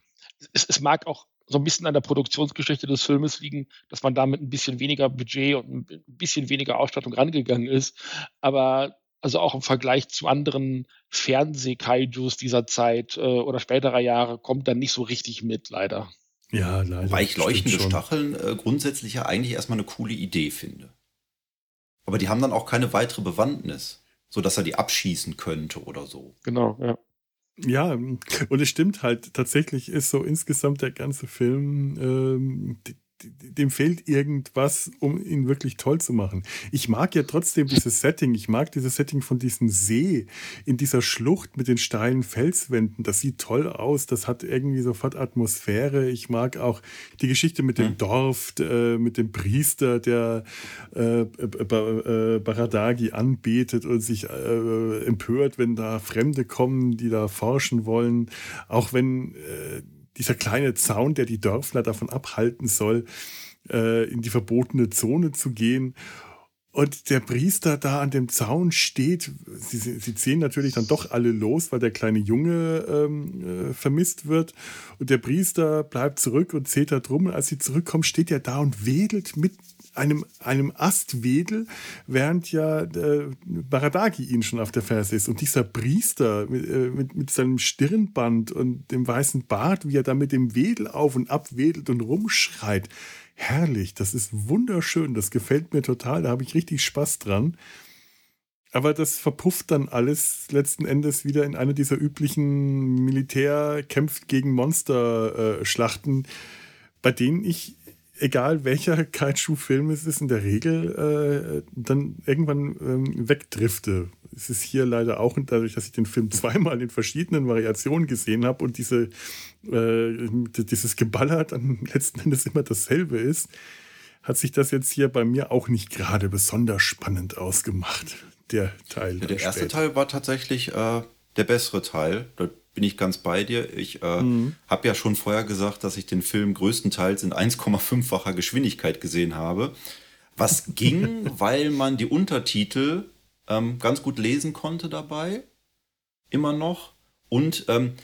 es, es mag auch so ein bisschen an der Produktionsgeschichte des Filmes liegen, dass man da mit ein bisschen weniger Budget und ein bisschen weniger Ausstattung rangegangen ist. Aber also auch im Vergleich zu anderen Fernseh-Kaijus dieser Zeit äh, oder späterer Jahre, kommt dann nicht so richtig mit, leider. Ja, leider. Weil ich leuchtende Stacheln äh, grundsätzlich ja eigentlich erstmal eine coole Idee finde. Aber die haben dann auch keine weitere Bewandtnis, sodass er die abschießen könnte oder so. Genau, ja. Ja, und es stimmt halt, tatsächlich ist so insgesamt der ganze Film, ähm, dem fehlt irgendwas, um ihn wirklich toll zu machen. Ich mag ja trotzdem dieses Setting. Ich mag dieses Setting von diesem See in dieser Schlucht mit den steilen Felswänden. Das sieht toll aus. Das hat irgendwie sofort Atmosphäre. Ich mag auch die Geschichte mit dem mhm. Dorf, äh, mit dem Priester, der äh, äh, Baradagi anbetet und sich äh, empört, wenn da Fremde kommen, die da forschen wollen. Auch wenn äh, dieser kleine Zaun, der die Dörfler davon abhalten soll, äh, in die verbotene Zone zu gehen. Und der Priester da an dem Zaun steht, sie, sie ziehen natürlich dann doch alle los, weil der kleine Junge ähm, äh, vermisst wird. Und der Priester bleibt zurück und zählt da drum. Und als sie zurückkommen, steht er da und wedelt mit einem, einem Astwedel, während ja äh, Baradagi ihn schon auf der Ferse ist. Und dieser Priester mit, äh, mit, mit, seinem Stirnband und dem weißen Bart, wie er da mit dem Wedel auf und ab wedelt und rumschreit. Herrlich, das ist wunderschön, das gefällt mir total, da habe ich richtig Spaß dran. aber das verpufft dann alles letzten Endes wieder in eine dieser üblichen Militär kämpft gegen Monster-Schlachten, äh, bei denen ich, egal welcher (laughs) Kaiju-Film es ist, in der Regel äh, dann irgendwann ähm, wegdrifte. Es ist hier leider auch, dadurch, dass ich den Film (laughs) zweimal in verschiedenen Variationen gesehen habe und diese, äh, dieses Geballer dann (laughs) letzten Endes immer dasselbe ist, hat sich das jetzt hier bei mir auch nicht gerade besonders spannend ausgemacht der Teil. Ja, der erste später. Teil war tatsächlich äh, der bessere Teil. Bin ich ganz bei dir. Ich äh, mhm. habe ja schon vorher gesagt, dass ich den Film größtenteils in 1,5-facher Geschwindigkeit gesehen habe. Was (laughs) ging, weil man die Untertitel ähm, ganz gut lesen konnte dabei. Immer noch. Und ähm,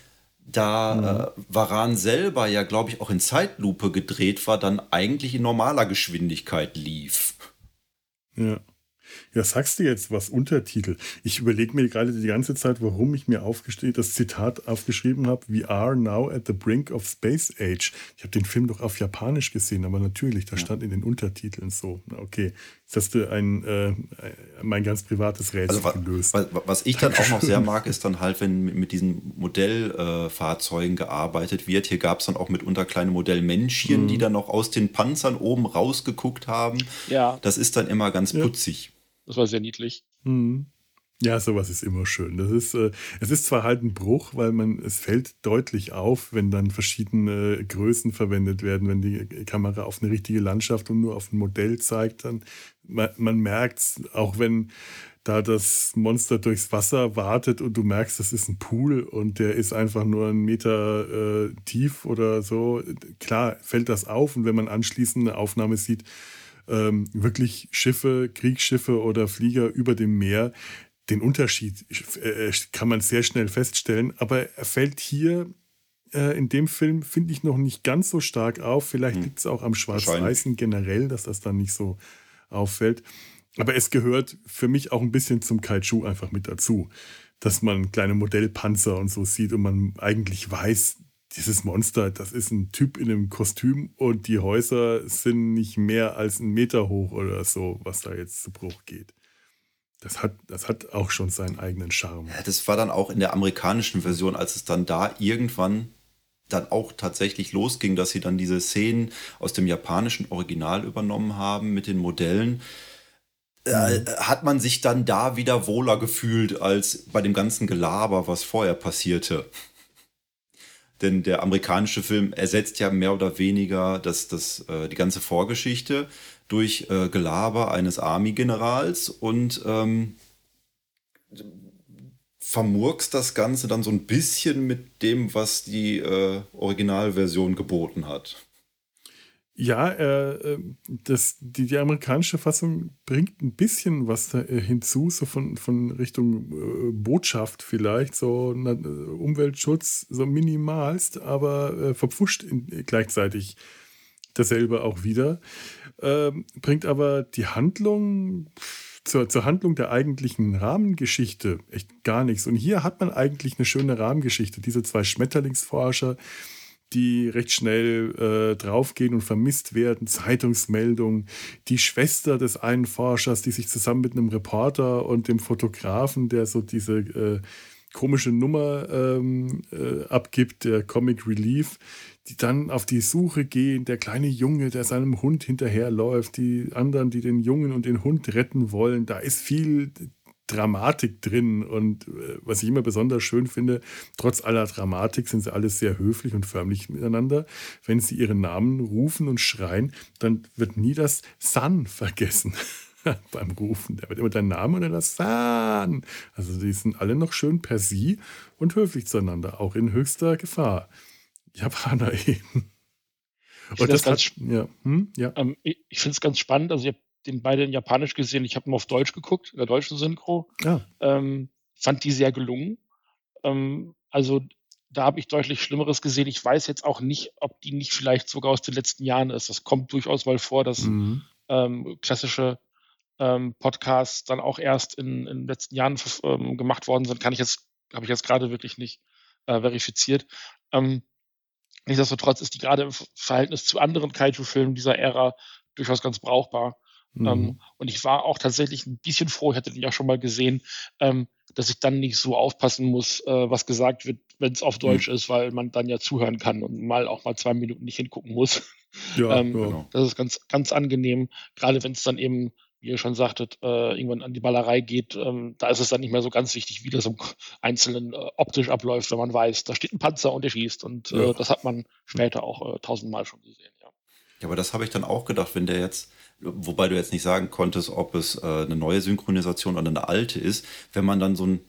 da mhm. äh, Varan selber ja, glaube ich, auch in Zeitlupe gedreht war, dann eigentlich in normaler Geschwindigkeit lief. Ja. Ja, sagst du jetzt was Untertitel? Ich überlege mir gerade die ganze Zeit, warum ich mir das Zitat aufgeschrieben habe: We are now at the brink of space age. Ich habe den Film doch auf Japanisch gesehen, aber natürlich, da stand in den Untertiteln so. Okay, jetzt hast du ein, äh, mein ganz privates Rätsel also, gelöst. Was, was ich dann auch noch sehr mag, ist dann halt, wenn mit diesen Modellfahrzeugen äh, gearbeitet wird. Hier gab es dann auch mitunter kleine Modellmännchen, mhm. die dann noch aus den Panzern oben rausgeguckt haben. Ja. Das ist dann immer ganz putzig. Ja. Das war sehr niedlich. Mhm. Ja, sowas ist immer schön. Das ist, äh, es ist zwar halt ein Bruch, weil man, es fällt deutlich auf, wenn dann verschiedene Größen verwendet werden, wenn die Kamera auf eine richtige Landschaft und nur auf ein Modell zeigt, dann man, man merkt es, auch wenn da das Monster durchs Wasser wartet und du merkst, das ist ein Pool und der ist einfach nur einen Meter äh, tief oder so. Klar fällt das auf und wenn man anschließend eine Aufnahme sieht, ähm, wirklich Schiffe, Kriegsschiffe oder Flieger über dem Meer. Den Unterschied äh, kann man sehr schnell feststellen, aber er fällt hier äh, in dem Film, finde ich, noch nicht ganz so stark auf. Vielleicht hm. liegt es auch am Schwarz-Weißen generell, dass das dann nicht so auffällt. Aber es gehört für mich auch ein bisschen zum Kaiju einfach mit dazu, dass man kleine Modellpanzer und so sieht und man eigentlich weiß, dieses Monster, das ist ein Typ in einem Kostüm und die Häuser sind nicht mehr als einen Meter hoch oder so, was da jetzt zu Bruch geht. Das hat, das hat auch schon seinen eigenen Charme. Ja, das war dann auch in der amerikanischen Version, als es dann da irgendwann dann auch tatsächlich losging, dass sie dann diese Szenen aus dem japanischen Original übernommen haben mit den Modellen. Äh, mhm. hat man sich dann da wieder wohler gefühlt als bei dem ganzen Gelaber, was vorher passierte. Denn der amerikanische Film ersetzt ja mehr oder weniger das, das, äh, die ganze Vorgeschichte durch äh, Gelaber eines Army-Generals und ähm, vermurkst das Ganze dann so ein bisschen mit dem, was die äh, Originalversion geboten hat. Ja, äh, äh, das, die, die amerikanische Fassung bringt ein bisschen was äh, hinzu, so von, von Richtung äh, Botschaft vielleicht, so na, äh, Umweltschutz, so minimalst, aber äh, verpfuscht in, gleichzeitig dasselbe auch wieder. Ähm, bringt aber die Handlung zur, zur Handlung der eigentlichen Rahmengeschichte echt gar nichts. Und hier hat man eigentlich eine schöne Rahmengeschichte. Diese zwei Schmetterlingsforscher, die recht schnell äh, draufgehen und vermisst werden, Zeitungsmeldungen, die Schwester des einen Forschers, die sich zusammen mit einem Reporter und dem Fotografen, der so diese äh, komische Nummer ähm, äh, abgibt, der Comic Relief, die dann auf die Suche gehen, der kleine Junge, der seinem Hund hinterherläuft, die anderen, die den Jungen und den Hund retten wollen. Da ist viel Dramatik drin. Und äh, was ich immer besonders schön finde, trotz aller Dramatik sind sie alle sehr höflich und förmlich miteinander. Wenn sie ihren Namen rufen und schreien, dann wird nie das San vergessen. (laughs) beim Rufen. Da wird immer dein Name und dann das San. Also die sind alle noch schön per Sie und höflich zueinander, auch in höchster Gefahr. Japaner (laughs) eben. Ich und das hat, ja, hm, ja. Ähm, ich, ich finde es ganz spannend. Also, ich habe den beide in Japanisch gesehen. Ich habe ihn auf Deutsch geguckt, in der deutschen Synchro. Ja. Ähm, fand die sehr gelungen. Ähm, also da habe ich deutlich Schlimmeres gesehen. Ich weiß jetzt auch nicht, ob die nicht vielleicht sogar aus den letzten Jahren ist. Das kommt durchaus mal vor, dass mhm. ähm, klassische ähm, Podcasts dann auch erst in, in den letzten Jahren ähm, gemacht worden sind. Kann ich jetzt, habe ich jetzt gerade wirklich nicht äh, verifiziert. Ähm, nichtsdestotrotz ist die gerade im Verhältnis zu anderen Kaiju-Filmen dieser Ära durchaus ganz brauchbar. Mhm. Ähm, und ich war auch tatsächlich ein bisschen froh, ich hatte den ja schon mal gesehen, ähm, dass ich dann nicht so aufpassen muss, äh, was gesagt wird, wenn es auf mhm. Deutsch mhm. ist, weil man dann ja zuhören kann und mal auch mal zwei Minuten nicht hingucken muss. Ja, (laughs) ähm, genau. Das ist ganz, ganz angenehm, gerade wenn es dann eben wie ihr schon sagtet, äh, irgendwann an die Ballerei geht, ähm, da ist es dann nicht mehr so ganz wichtig, wie das im Einzelnen äh, optisch abläuft, wenn man weiß, da steht ein Panzer und der schießt. Und äh, ja. das hat man später auch äh, tausendmal schon gesehen. Ja. ja, aber das habe ich dann auch gedacht, wenn der jetzt, wobei du jetzt nicht sagen konntest, ob es äh, eine neue Synchronisation oder eine alte ist, wenn man dann so ein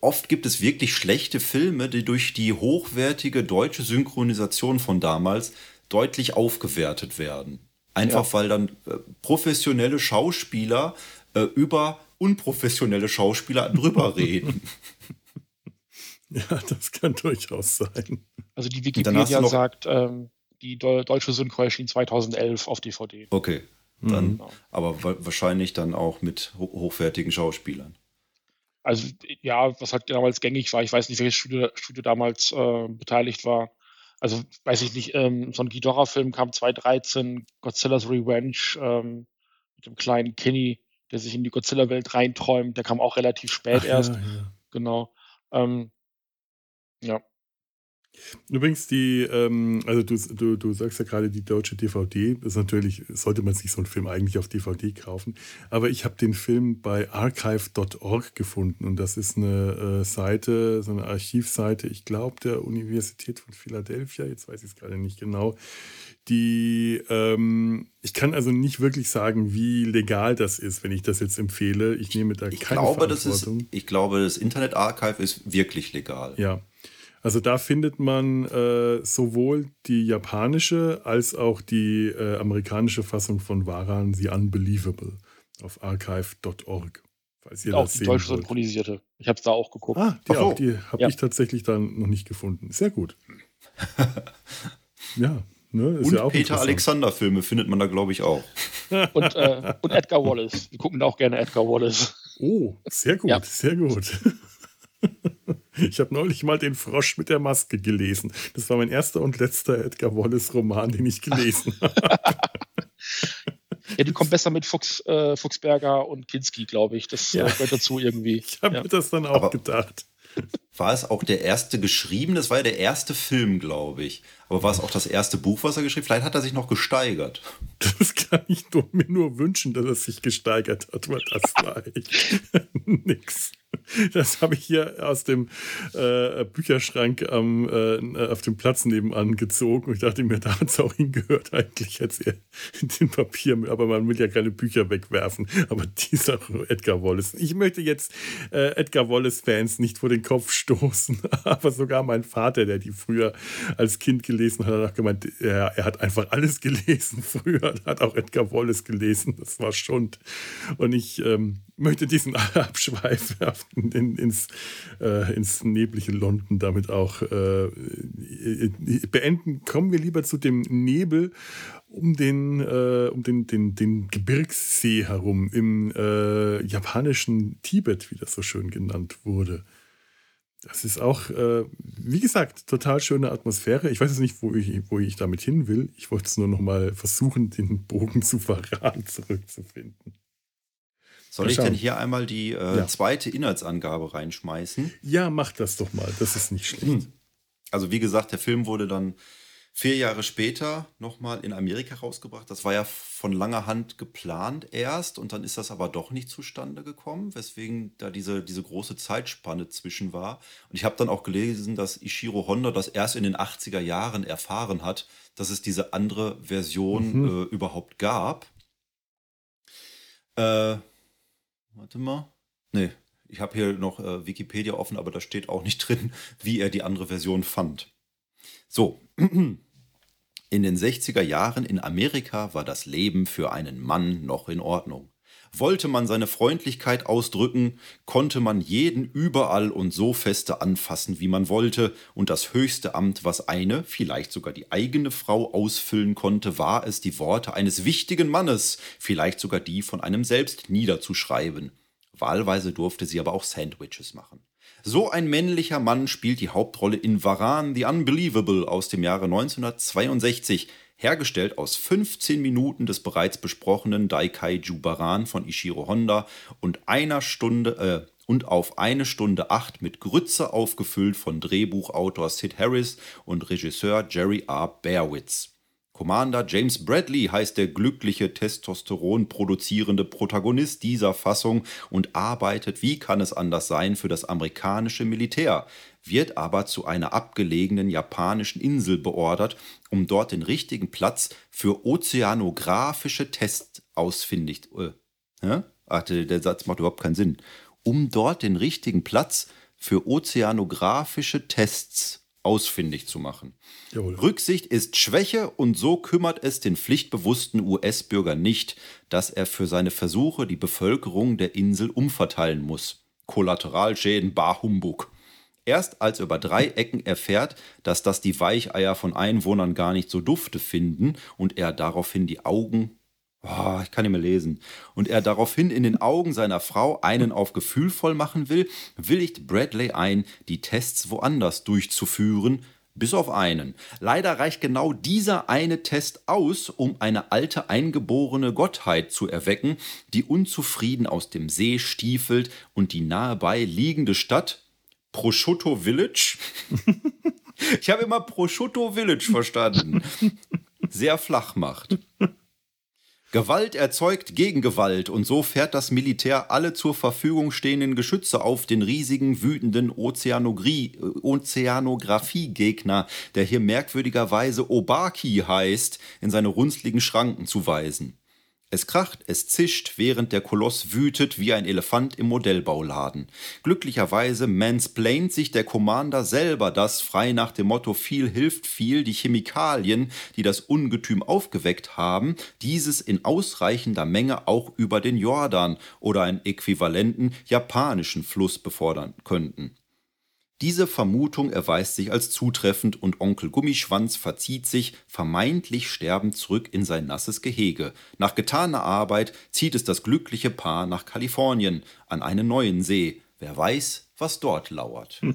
Oft gibt es wirklich schlechte Filme, die durch die hochwertige deutsche Synchronisation von damals deutlich aufgewertet werden. Einfach ja. weil dann äh, professionelle Schauspieler äh, über unprofessionelle Schauspieler (laughs) drüber reden. Ja, das kann durchaus sein. Also die Wikipedia sagt, ähm, die deutsche Synchro erschien 2011 auf DVD. Okay, dann, mhm. aber wahrscheinlich dann auch mit ho hochwertigen Schauspielern. Also ja, was halt damals gängig war, ich weiß nicht, welches Studio, Studio damals äh, beteiligt war also weiß ich nicht, ähm, so ein Ghidorah-Film kam 2013, Godzilla's Revenge ähm, mit dem kleinen Kenny, der sich in die Godzilla-Welt reinträumt, der kam auch relativ spät Ach, erst. Ja, ja. Genau. Ähm, ja. Übrigens, die, ähm, also du, du, du sagst ja gerade die deutsche DVD, das ist natürlich, sollte man sich so einen Film eigentlich auf DVD kaufen, aber ich habe den Film bei archive.org gefunden und das ist eine äh, Seite, so eine Archivseite, ich glaube der Universität von Philadelphia, jetzt weiß ich es gerade nicht genau, die, ähm, ich kann also nicht wirklich sagen, wie legal das ist, wenn ich das jetzt empfehle. Ich nehme da ich keine glaube, Verantwortung. Das ist, ich glaube, das Internet Archive ist wirklich legal. Ja. Also da findet man äh, sowohl die japanische als auch die äh, amerikanische Fassung von Waran The Unbelievable auf archive.org. Falls ihr auch das die sehen deutsch synchronisierte. Ich habe es da auch geguckt. Ah, die, auch, die habe ja. ich tatsächlich dann noch nicht gefunden. Sehr gut. (laughs) ja. Ne, und ja Peter Alexander Filme findet man da, glaube ich, auch. (laughs) und, äh, und Edgar Wallace. Wir gucken da auch gerne Edgar Wallace. Oh, sehr gut, ja. sehr gut. (laughs) (laughs) Ich habe neulich mal den Frosch mit der Maske gelesen. Das war mein erster und letzter Edgar Wallace-Roman, den ich gelesen (laughs) habe. Ja, die kommt besser mit Fuchs, äh, Fuchsberger und Kinski, glaube ich. Das ja. gehört dazu irgendwie. Ich habe ja. mir das dann auch Aber gedacht. War es auch der erste geschrieben? Das war ja der erste Film, glaube ich. Aber war es auch das erste Buch, was er geschrieben hat? Vielleicht hat er sich noch gesteigert. (laughs) Das kann ich nur, mir nur wünschen, dass er sich gesteigert hat, weil das war echt (laughs) nix. Das habe ich hier aus dem äh, Bücherschrank am, äh, auf dem Platz nebenan gezogen. Und ich dachte mir, da hat es auch hingehört, eigentlich jetzt den Papier. Aber man will ja keine Bücher wegwerfen. Aber dieser Edgar Wallace. Ich möchte jetzt äh, Edgar Wallace-Fans nicht vor den Kopf stoßen. (laughs) Aber sogar mein Vater, der die früher als Kind gelesen hat, hat auch gemeint, er, er hat einfach alles gelesen (laughs) früher. Hat auch Edgar Wallace gelesen. Das war Schund. Und ich ähm, möchte diesen (laughs) Abschweif in, ins, äh, ins neblige London damit auch äh, beenden. Kommen wir lieber zu dem Nebel um den, äh, um den, den, den Gebirgssee herum im äh, japanischen Tibet, wie das so schön genannt wurde. Das ist auch, äh, wie gesagt, total schöne Atmosphäre. Ich weiß jetzt nicht, wo ich, wo ich damit hin will. Ich wollte es nur noch mal versuchen, den Bogen zu verraten (laughs) zurückzufinden. Soll ich denn hier einmal die äh, ja. zweite Inhaltsangabe reinschmeißen? Ja, mach das doch mal. Das ist nicht schlecht. Hm. Also wie gesagt, der Film wurde dann vier Jahre später nochmal in Amerika rausgebracht. Das war ja von langer Hand geplant erst und dann ist das aber doch nicht zustande gekommen, weswegen da diese, diese große Zeitspanne zwischen war. Und ich habe dann auch gelesen, dass Ishiro Honda das erst in den 80er Jahren erfahren hat, dass es diese andere Version mhm. äh, überhaupt gab. Äh, Warte mal. Nee, ich habe hier noch äh, Wikipedia offen, aber da steht auch nicht drin, wie er die andere Version fand. So. (clears throat) In den 60er Jahren in Amerika war das Leben für einen Mann noch in Ordnung. Wollte man seine Freundlichkeit ausdrücken, konnte man jeden überall und so feste anfassen, wie man wollte, und das höchste Amt, was eine, vielleicht sogar die eigene Frau ausfüllen konnte, war es, die Worte eines wichtigen Mannes, vielleicht sogar die von einem selbst niederzuschreiben. Wahlweise durfte sie aber auch Sandwiches machen. So ein männlicher Mann spielt die Hauptrolle in Varan the Unbelievable aus dem Jahre 1962, hergestellt aus 15 Minuten des bereits besprochenen Daikaiju Baran von Ishiro Honda und einer Stunde, äh, und auf eine Stunde acht mit Grütze aufgefüllt von Drehbuchautor Sid Harris und Regisseur Jerry R. Bearwitz. Commander James Bradley heißt der glückliche Testosteron produzierende Protagonist dieser Fassung und arbeitet, wie kann es anders sein, für das amerikanische Militär, wird aber zu einer abgelegenen japanischen Insel beordert, um dort den richtigen Platz für ozeanografische Tests ausfindig. Äh, der, der Satz macht überhaupt keinen Sinn um dort den richtigen Platz für ozeanografische Tests ausfindig zu machen. Jawohl. Rücksicht ist Schwäche und so kümmert es den pflichtbewussten US-Bürger nicht, dass er für seine Versuche die Bevölkerung der Insel umverteilen muss. Kollateralschäden bar Humbug. Erst als er über drei Ecken erfährt, dass das die Weicheier von Einwohnern gar nicht so dufte finden und er daraufhin die Augen Oh, ich kann nicht mehr lesen. Und er daraufhin in den Augen seiner Frau einen auf gefühlvoll machen will, willigt Bradley ein, die Tests woanders durchzuführen, bis auf einen. Leider reicht genau dieser eine Test aus, um eine alte eingeborene Gottheit zu erwecken, die unzufrieden aus dem See stiefelt und die nahebei liegende Stadt Prosciutto Village. (laughs) ich habe immer Prosciutto Village verstanden. Sehr flach macht. Gewalt erzeugt Gegengewalt und so fährt das Militär alle zur Verfügung stehenden Geschütze auf den riesigen, wütenden Ozeanographie-Gegner, der hier merkwürdigerweise Obaki heißt, in seine runzligen Schranken zu weisen. Es kracht, es zischt, während der Koloss wütet wie ein Elefant im Modellbauladen. Glücklicherweise mansplaint sich der Commander selber das, frei nach dem Motto viel hilft viel, die Chemikalien, die das Ungetüm aufgeweckt haben, dieses in ausreichender Menge auch über den Jordan oder einen äquivalenten japanischen Fluss befördern könnten. Diese Vermutung erweist sich als zutreffend und Onkel Gummischwanz verzieht sich, vermeintlich sterbend, zurück in sein nasses Gehege. Nach getaner Arbeit zieht es das glückliche Paar nach Kalifornien, an einen neuen See. Wer weiß, was dort lauert. (laughs)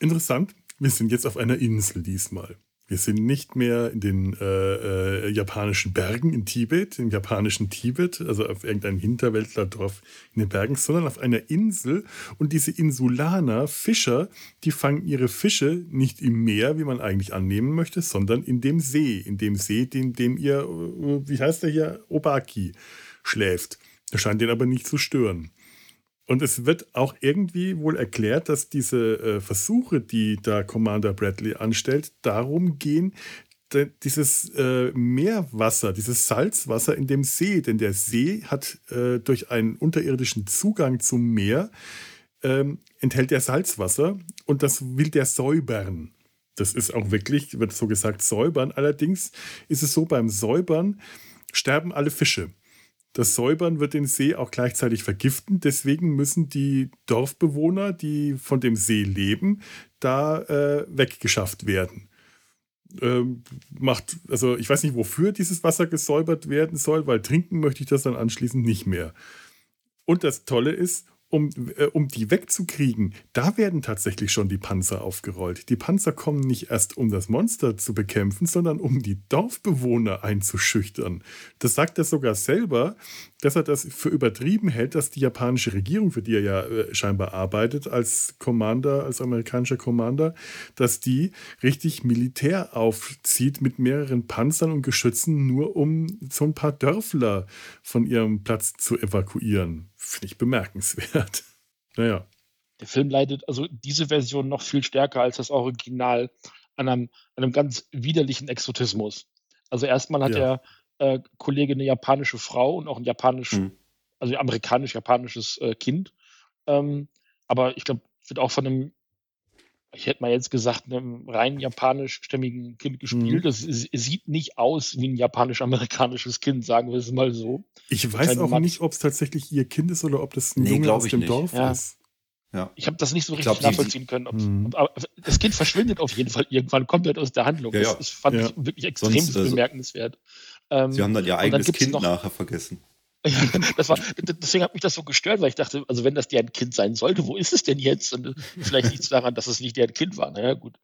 Interessant, wir sind jetzt auf einer Insel diesmal. Wir sind nicht mehr in den äh, äh, japanischen Bergen in Tibet, im japanischen Tibet, also auf irgendeinem Hinterwäldlerdorf in den Bergen, sondern auf einer Insel. Und diese Insulaner, Fischer, die fangen ihre Fische nicht im Meer, wie man eigentlich annehmen möchte, sondern in dem See. In dem See, in dem ihr, äh, wie heißt der hier, Obaki schläft. Das scheint den aber nicht zu stören. Und es wird auch irgendwie wohl erklärt, dass diese äh, Versuche, die da Commander Bradley anstellt, darum gehen, dieses äh, Meerwasser, dieses Salzwasser in dem See, denn der See hat äh, durch einen unterirdischen Zugang zum Meer, ähm, enthält er Salzwasser und das will der säubern. Das ist auch wirklich, wird so gesagt, säubern. Allerdings ist es so, beim Säubern sterben alle Fische. Das Säubern wird den See auch gleichzeitig vergiften. Deswegen müssen die Dorfbewohner, die von dem See leben, da äh, weggeschafft werden. Ähm, macht, also ich weiß nicht, wofür dieses Wasser gesäubert werden soll, weil trinken möchte ich das dann anschließend nicht mehr. Und das Tolle ist, um, äh, um die wegzukriegen, da werden tatsächlich schon die Panzer aufgerollt. Die Panzer kommen nicht erst, um das Monster zu bekämpfen, sondern um die Dorfbewohner einzuschüchtern. Das sagt er sogar selber, dass er das für übertrieben hält, dass die japanische Regierung, für die er ja äh, scheinbar arbeitet, als Commander, als amerikanischer Commander, dass die richtig Militär aufzieht mit mehreren Panzern und Geschützen, nur um so ein paar Dörfler von ihrem Platz zu evakuieren. Finde ich bemerkenswert. (laughs) Naja. Der Film leidet, also diese Version noch viel stärker als das Original an einem, an einem ganz widerlichen Exotismus. Also erstmal hat ja. der äh, Kollege eine japanische Frau und auch ein japanisch, mhm. also amerikanisch-japanisches äh, Kind. Ähm, aber ich glaube, wird auch von einem ich hätte mal jetzt gesagt, einem rein japanischstämmigen Kind gespielt. Mhm. Das sieht nicht aus wie ein japanisch-amerikanisches Kind, sagen wir es mal so. Ich weiß Kein auch Mat nicht, ob es tatsächlich ihr Kind ist oder ob das ein nee, Junge aus dem nicht. Dorf ja. ist. Ja. Ich habe das nicht so richtig glaub, nachvollziehen können. Mhm. Aber das Kind verschwindet auf jeden Fall irgendwann komplett aus der Handlung. Ja, ja. Das, das, fand ich wirklich extrem Sonst, also, bemerkenswert. Ähm, Sie haben dann ihr eigenes Kind nachher vergessen. (laughs) das war, deswegen hat mich das so gestört, weil ich dachte, also wenn das deren Kind sein sollte, wo ist es denn jetzt? Und vielleicht liegt es daran, dass es nicht deren Kind war. Naja, gut.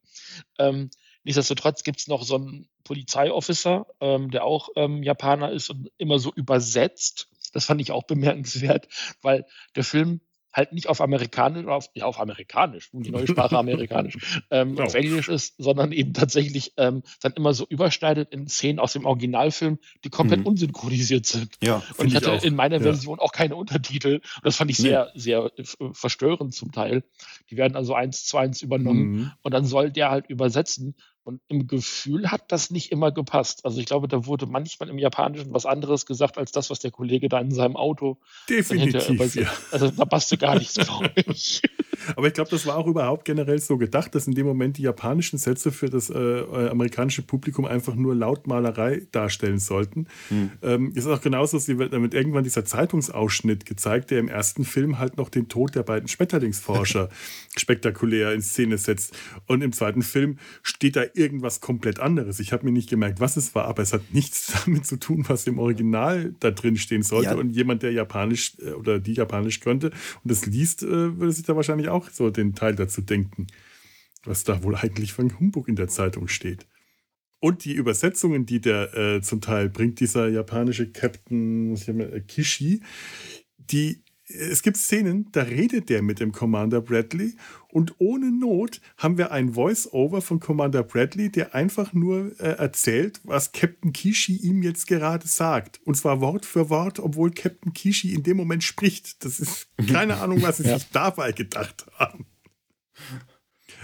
Ähm, nichtsdestotrotz gibt es noch so einen Polizeiofficer, ähm, der auch ähm, Japaner ist und immer so übersetzt. Das fand ich auch bemerkenswert, weil der Film halt nicht auf Amerikanisch, auf, ja, auf Amerikanisch, die neue Sprache Amerikanisch, (laughs) ähm, genau. auf Englisch ist, sondern eben tatsächlich ähm, dann immer so überschneidet in Szenen aus dem Originalfilm, die komplett mhm. unsynchronisiert sind. Ja, und ich hatte ich in meiner ja. Version auch keine Untertitel. Und das fand ich sehr, nee. sehr äh, verstörend zum Teil. Die werden also eins zu eins übernommen mhm. und dann soll der halt übersetzen. Und im Gefühl hat das nicht immer gepasst. Also ich glaube, da wurde manchmal im Japanischen was anderes gesagt als das, was der Kollege da in seinem Auto Definitiv, ja. Also da passte gar nichts, glaube (laughs) ich. Aber ich glaube, das war auch überhaupt generell so gedacht, dass in dem Moment die japanischen Sätze für das äh, äh amerikanische Publikum einfach nur Lautmalerei darstellen sollten. Hm. Ähm, ist auch genauso, sie wird damit irgendwann dieser Zeitungsausschnitt gezeigt, der im ersten Film halt noch den Tod der beiden Schmetterlingsforscher (laughs) spektakulär in Szene setzt. Und im zweiten Film steht da irgendwas komplett anderes. Ich habe mir nicht gemerkt, was es war, aber es hat nichts (laughs) damit zu tun, was im Original da drin stehen sollte. Ja. Und jemand, der Japanisch äh, oder die Japanisch könnte und das liest, äh, würde sich da wahrscheinlich auch so den Teil dazu denken, was da wohl eigentlich für ein Humbug in der Zeitung steht. Und die Übersetzungen, die der äh, zum Teil bringt, dieser japanische Captain mal, Kishi, die es gibt Szenen, da redet der mit dem Commander Bradley und ohne Not haben wir ein Voice-Over von Commander Bradley, der einfach nur äh, erzählt, was Captain Kishi ihm jetzt gerade sagt. Und zwar Wort für Wort, obwohl Captain Kishi in dem Moment spricht. Das ist keine (laughs) Ahnung, was sie ja. sich dabei gedacht haben.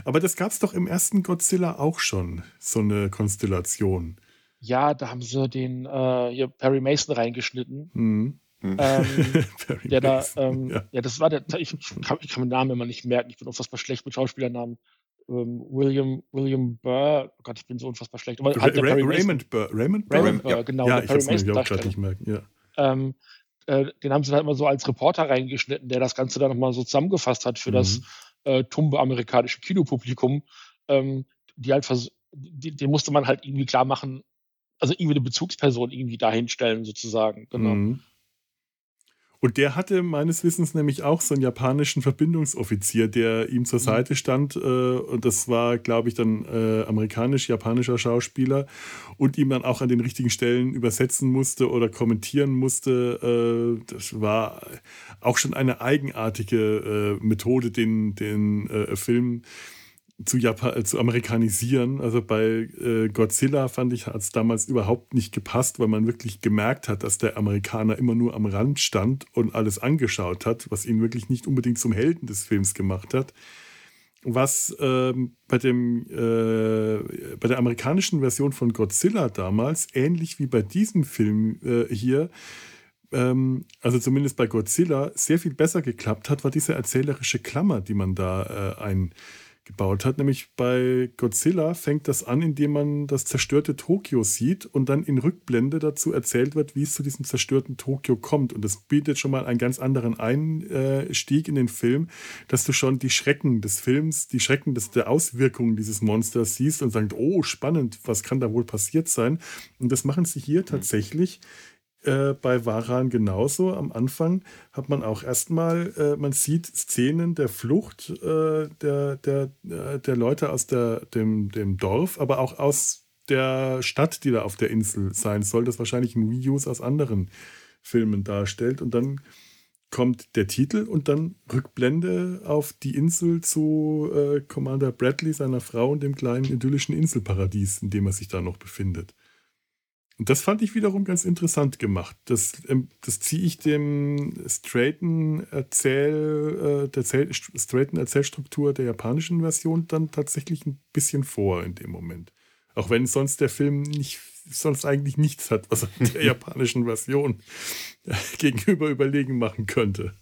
Aber das gab es doch im ersten Godzilla auch schon, so eine Konstellation. Ja, da haben sie den äh, hier Perry Mason reingeschnitten. Mhm. Hm. Ähm, (laughs) der da, ähm, ja. ja. das war der, ich, ich, kann, ich kann den Namen immer nicht merken, ich bin unfassbar schlecht mit Schauspielernamen. Ähm, William, William Burr, oh Gott, ich bin so unfassbar schlecht. Aber halt Ra Raymond Burr, Raymond Burr, Raymond Burr ja. genau. Ja, ich kann es auch gerade nicht merken, ja. Ähm, äh, den haben sie dann immer so als Reporter reingeschnitten, der das Ganze dann nochmal so zusammengefasst hat für mhm. das äh, tumbe amerikanische Kinopublikum. Ähm, die halt die, den musste man halt irgendwie klar machen, also irgendwie eine Bezugsperson irgendwie dahinstellen, sozusagen. Genau. Mhm. Und der hatte meines Wissens nämlich auch so einen japanischen Verbindungsoffizier, der ihm zur mhm. Seite stand. Äh, und das war, glaube ich, dann äh, amerikanisch-japanischer Schauspieler und ihm dann auch an den richtigen Stellen übersetzen musste oder kommentieren musste. Äh, das war auch schon eine eigenartige äh, Methode, den, den äh, Film zu, Japan, äh, zu amerikanisieren. Also bei äh, Godzilla fand ich, hat es damals überhaupt nicht gepasst, weil man wirklich gemerkt hat, dass der Amerikaner immer nur am Rand stand und alles angeschaut hat, was ihn wirklich nicht unbedingt zum Helden des Films gemacht hat. Was ähm, bei, dem, äh, bei der amerikanischen Version von Godzilla damals, ähnlich wie bei diesem Film äh, hier, ähm, also zumindest bei Godzilla, sehr viel besser geklappt hat, war diese erzählerische Klammer, die man da äh, ein gebaut hat. Nämlich bei Godzilla fängt das an, indem man das zerstörte Tokio sieht und dann in Rückblende dazu erzählt wird, wie es zu diesem zerstörten Tokio kommt. Und das bietet schon mal einen ganz anderen Einstieg in den Film, dass du schon die Schrecken des Films, die Schrecken des, der Auswirkungen dieses Monsters siehst und sagst, oh, spannend, was kann da wohl passiert sein? Und das machen sie hier mhm. Äh, bei Varan genauso. Am Anfang hat man auch erstmal, äh, man sieht Szenen der Flucht äh, der, der, äh, der Leute aus der, dem, dem Dorf, aber auch aus der Stadt, die da auf der Insel sein soll, das wahrscheinlich ein Reuse aus anderen Filmen darstellt. Und dann kommt der Titel und dann Rückblende auf die Insel zu äh, Commander Bradley, seiner Frau und dem kleinen idyllischen Inselparadies, in dem er sich da noch befindet. Und das fand ich wiederum ganz interessant gemacht. Das, ähm, das ziehe ich dem straighten Erzähl, äh, der straighten Erzählstruktur der japanischen Version dann tatsächlich ein bisschen vor in dem Moment. Auch wenn sonst der Film nicht, sonst eigentlich nichts hat, was er der (laughs) japanischen Version gegenüber überlegen machen könnte.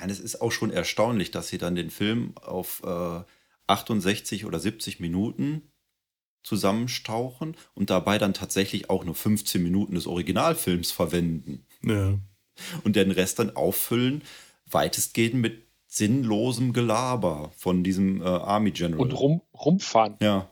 Nein, es ist auch schon erstaunlich, dass sie dann den Film auf äh, 68 oder 70 Minuten zusammenstauchen und dabei dann tatsächlich auch nur 15 Minuten des Originalfilms verwenden. Ja. Und den Rest dann auffüllen, weitestgehend mit sinnlosem Gelaber von diesem äh, Army General. Und rum, rumfahren. Ja.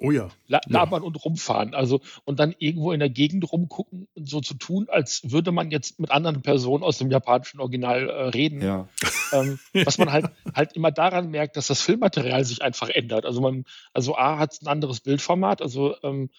Oh ja. labern ja. und rumfahren. Also und dann irgendwo in der Gegend rumgucken und so zu tun, als würde man jetzt mit anderen Personen aus dem japanischen Original äh, reden. Ja. (laughs) Ähm, was man halt halt immer daran merkt, dass das Filmmaterial sich einfach ändert. Also man, also A hat ein anderes Bildformat. Also ähm,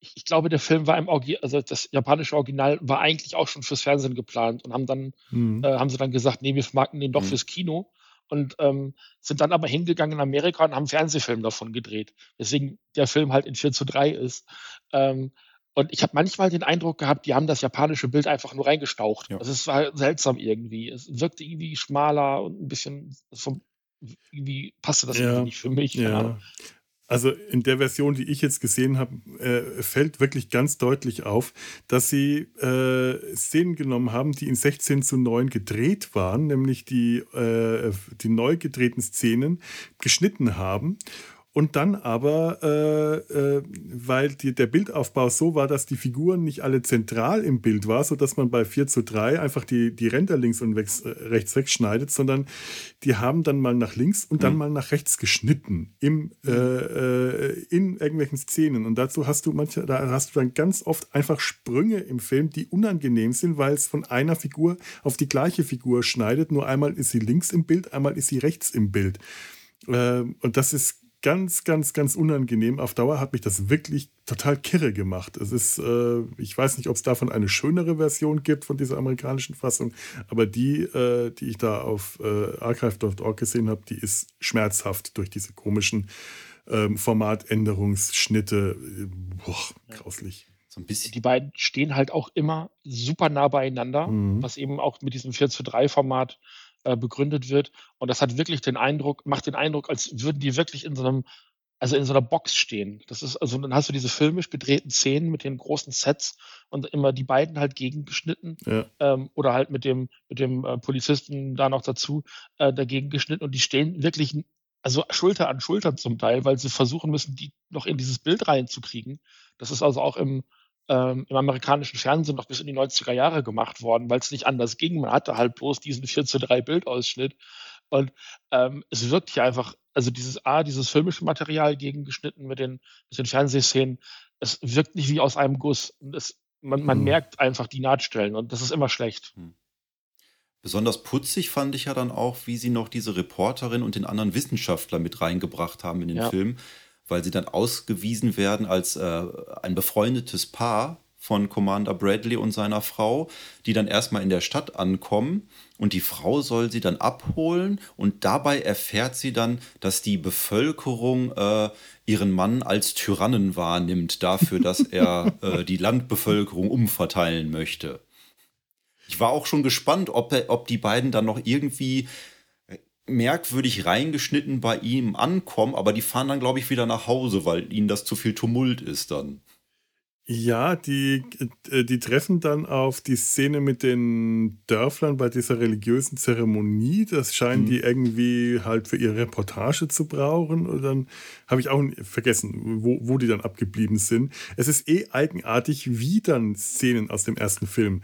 ich, ich, glaube, der Film war im Original, also das japanische Original war eigentlich auch schon fürs Fernsehen geplant und haben dann mhm. äh, haben sie dann gesagt, nee, wir vermarkten den doch mhm. fürs Kino und ähm, sind dann aber hingegangen in Amerika und haben einen Fernsehfilm davon gedreht. Deswegen der Film halt in 4 zu 3 ist. Ähm, und ich habe manchmal den Eindruck gehabt, die haben das japanische Bild einfach nur reingestaucht. Ja. Also es war seltsam irgendwie. Es wirkte irgendwie schmaler und ein bisschen vom, irgendwie passte das ja. nicht für mich. Ja. Also in der Version, die ich jetzt gesehen habe, äh, fällt wirklich ganz deutlich auf, dass sie äh, Szenen genommen haben, die in 16 zu 9 gedreht waren, nämlich die, äh, die neu gedrehten Szenen geschnitten haben und dann aber, äh, äh, weil die, der Bildaufbau so war, dass die Figuren nicht alle zentral im Bild war, sodass man bei 4 zu 3 einfach die, die Ränder links und wegs, äh, rechts wegschneidet, sondern die haben dann mal nach links und dann mhm. mal nach rechts geschnitten im, äh, äh, in irgendwelchen Szenen. Und dazu hast du manche, da hast du dann ganz oft einfach Sprünge im Film, die unangenehm sind, weil es von einer Figur auf die gleiche Figur schneidet. Nur einmal ist sie links im Bild, einmal ist sie rechts im Bild. Ähm, und das ist ganz, ganz, ganz unangenehm. Auf Dauer hat mich das wirklich total kirre gemacht. Es ist, äh, ich weiß nicht, ob es davon eine schönere Version gibt von dieser amerikanischen Fassung, aber die, äh, die ich da auf äh, archive.org gesehen habe, die ist schmerzhaft durch diese komischen ähm, Formatänderungsschnitte. Boah, grauslich. So ein bisschen. Die beiden stehen halt auch immer super nah beieinander, mhm. was eben auch mit diesem 4 zu 3 Format äh, begründet wird. Und das hat wirklich den Eindruck, macht den Eindruck, als würden die wirklich in so einem, also in so einer Box stehen. Das ist, also dann hast du diese filmisch gedrehten Szenen mit den großen Sets und immer die beiden halt gegengeschnitten ja. ähm, oder halt mit dem, mit dem äh, Polizisten da noch dazu äh, dagegen geschnitten und die stehen wirklich also Schulter an Schulter zum Teil, weil sie versuchen müssen, die noch in dieses Bild reinzukriegen. Das ist also auch im, ähm, im amerikanischen Fernsehen noch bis in die 90er Jahre gemacht worden, weil es nicht anders ging. Man hatte halt bloß diesen 4 zu 3 Bildausschnitt. Und ähm, es wirkt hier einfach, also dieses A, dieses filmische Material gegengeschnitten mit den, mit den Fernsehszenen, es wirkt nicht wie aus einem Guss. Es, man, man hm. merkt einfach die Nahtstellen und das ist immer schlecht. Hm. Besonders putzig fand ich ja dann auch, wie sie noch diese Reporterin und den anderen Wissenschaftler mit reingebracht haben in den ja. Film weil sie dann ausgewiesen werden als äh, ein befreundetes Paar von Commander Bradley und seiner Frau, die dann erstmal in der Stadt ankommen und die Frau soll sie dann abholen und dabei erfährt sie dann, dass die Bevölkerung äh, ihren Mann als Tyrannen wahrnimmt dafür, dass (laughs) er äh, die Landbevölkerung umverteilen möchte. Ich war auch schon gespannt, ob, ob die beiden dann noch irgendwie merkwürdig reingeschnitten bei ihm ankommen, aber die fahren dann, glaube ich, wieder nach Hause, weil ihnen das zu viel Tumult ist dann. Ja, die, äh, die treffen dann auf die Szene mit den Dörflern bei dieser religiösen Zeremonie. Das scheinen mhm. die irgendwie halt für ihre Reportage zu brauchen. Und dann habe ich auch vergessen, wo, wo die dann abgeblieben sind. Es ist eh eigenartig, wie dann Szenen aus dem ersten Film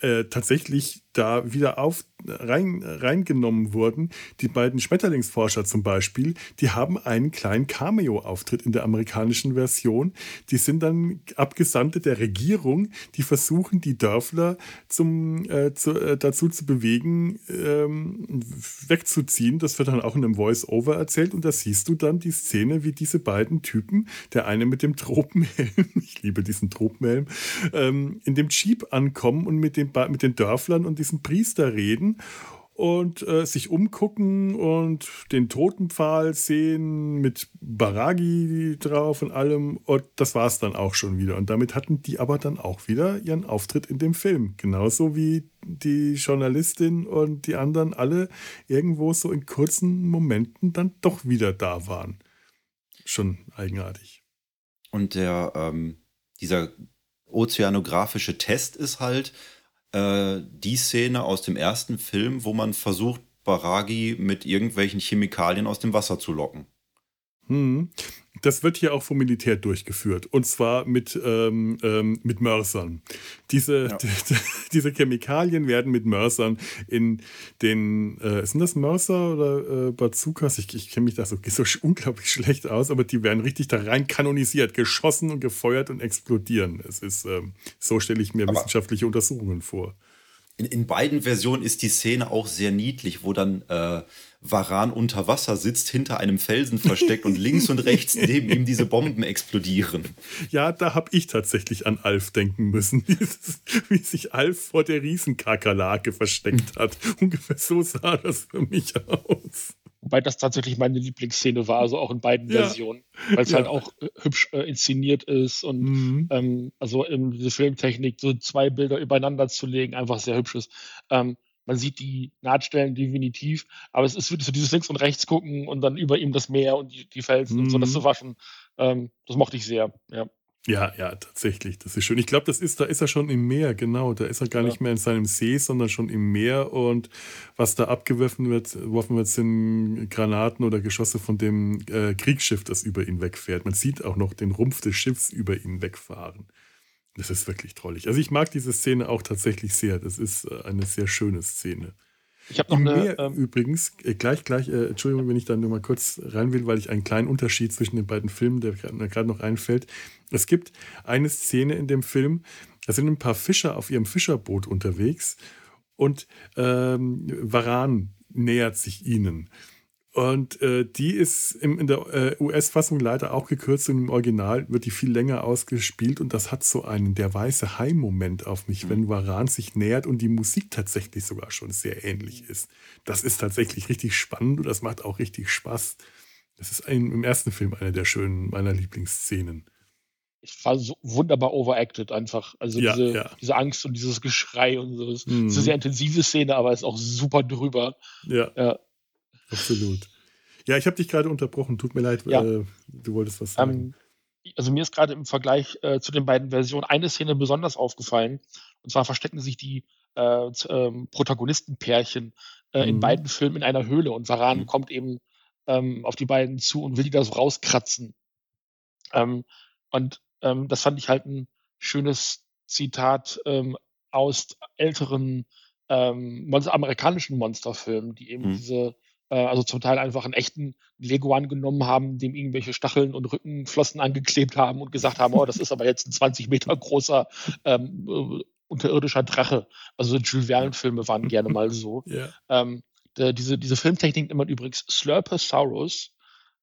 äh, tatsächlich da wieder auf, rein, reingenommen wurden. Die beiden Schmetterlingsforscher zum Beispiel, die haben einen kleinen Cameo-Auftritt in der amerikanischen Version. Die sind dann Abgesandte der Regierung, die versuchen, die Dörfler zum, äh, zu, äh, dazu zu bewegen, ähm, wegzuziehen. Das wird dann auch in einem Voice-Over erzählt und da siehst du dann die Szene, wie diese beiden Typen, der eine mit dem Tropenhelm, (laughs) ich liebe diesen Tropenhelm, ähm, in dem Jeep ankommen und mit, dem, mit den Dörflern und diesen Priester reden und äh, sich umgucken und den Totenpfahl sehen mit Baragi drauf und allem. Und das war es dann auch schon wieder. Und damit hatten die aber dann auch wieder ihren Auftritt in dem Film. Genauso wie die Journalistin und die anderen alle irgendwo so in kurzen Momenten dann doch wieder da waren. Schon eigenartig. Und der, ähm, dieser ozeanografische Test ist halt, äh, die Szene aus dem ersten Film, wo man versucht, Baragi mit irgendwelchen Chemikalien aus dem Wasser zu locken. Hm. Das wird hier auch vom Militär durchgeführt. Und zwar mit, ähm, ähm, mit Mörsern. Diese, ja. die, (laughs) diese Chemikalien werden mit Mörsern in den, äh, sind das Mörser oder äh, Bazookas? Ich, ich kenne mich da so, so unglaublich schlecht aus, aber die werden richtig da rein kanonisiert, geschossen und gefeuert und explodieren. Es ist, ähm, so stelle ich mir aber wissenschaftliche Untersuchungen vor. In, in beiden Versionen ist die Szene auch sehr niedlich, wo dann äh, Varan unter Wasser sitzt, hinter einem Felsen versteckt und links und rechts (laughs) neben ihm diese Bomben explodieren. Ja, da habe ich tatsächlich an Alf denken müssen, (laughs) wie sich Alf vor der Riesenkakerlake versteckt hat. Ungefähr so sah das für mich aus. Wobei das tatsächlich meine Lieblingsszene war, also auch in beiden ja. Versionen, weil es ja. halt auch äh, hübsch äh, inszeniert ist und mhm. ähm, also in diese Filmtechnik so zwei Bilder übereinander zu legen einfach sehr hübsch ist. Ähm, man sieht die Nahtstellen definitiv, aber es ist wirklich so dieses links und rechts gucken und dann über ihm das Meer und die, die Felsen mhm. und so, das zu mhm. waschen. Ähm, das mochte ich sehr, ja. Ja, ja, tatsächlich. Das ist schön. Ich glaube, das ist, da ist er schon im Meer, genau. Da ist er gar ja. nicht mehr in seinem See, sondern schon im Meer. Und was da abgeworfen wird, geworfen wird, sind Granaten oder Geschosse von dem äh, Kriegsschiff, das über ihn wegfährt. Man sieht auch noch den Rumpf des Schiffs über ihn wegfahren. Das ist wirklich trollig. Also ich mag diese Szene auch tatsächlich sehr. Das ist äh, eine sehr schöne Szene. Ich habe noch eine. Ähm, übrigens, äh, gleich, gleich, äh, Entschuldigung, wenn ich da nur mal kurz rein will, weil ich einen kleinen Unterschied zwischen den beiden Filmen, der mir gerade noch einfällt. Es gibt eine Szene in dem Film, da sind ein paar Fischer auf ihrem Fischerboot unterwegs und ähm, Varan nähert sich ihnen. Und äh, die ist im, in der äh, US-Fassung leider auch gekürzt und im Original wird die viel länger ausgespielt und das hat so einen der weiße Hai-Moment auf mich, mhm. wenn Varan sich nähert und die Musik tatsächlich sogar schon sehr ähnlich ist. Das ist tatsächlich richtig spannend und das macht auch richtig Spaß. Das ist ein, im ersten Film eine der schönen meiner Lieblingsszenen. Ich war so wunderbar overacted einfach. Also ja, diese, ja. diese Angst und dieses Geschrei und so. Das mhm. ist eine sehr intensive Szene, aber ist auch super drüber. Ja. ja. Absolut. Ja, ich habe dich gerade unterbrochen. Tut mir leid, ja. äh, du wolltest was sagen. Ähm, also mir ist gerade im Vergleich äh, zu den beiden Versionen eine Szene besonders aufgefallen. Und zwar verstecken sich die äh, ähm, Protagonistenpärchen äh, mhm. in beiden Filmen in einer Höhle und Varan mhm. kommt eben ähm, auf die beiden zu und will die da so rauskratzen. Ähm, und ähm, das fand ich halt ein schönes Zitat ähm, aus älteren amerikanischen Monsterfilmen, die eben mhm. diese also zum Teil einfach einen echten Leguan genommen haben, dem irgendwelche Stacheln und Rückenflossen angeklebt haben und gesagt haben, oh, das ist aber jetzt ein 20 Meter großer ähm, äh, unterirdischer Drache. Also Jules Verne-Filme waren gerne mal so. (laughs) Yeah. Ähm, der, diese, diese Filmtechnik nennt man übrigens Slurposaurus,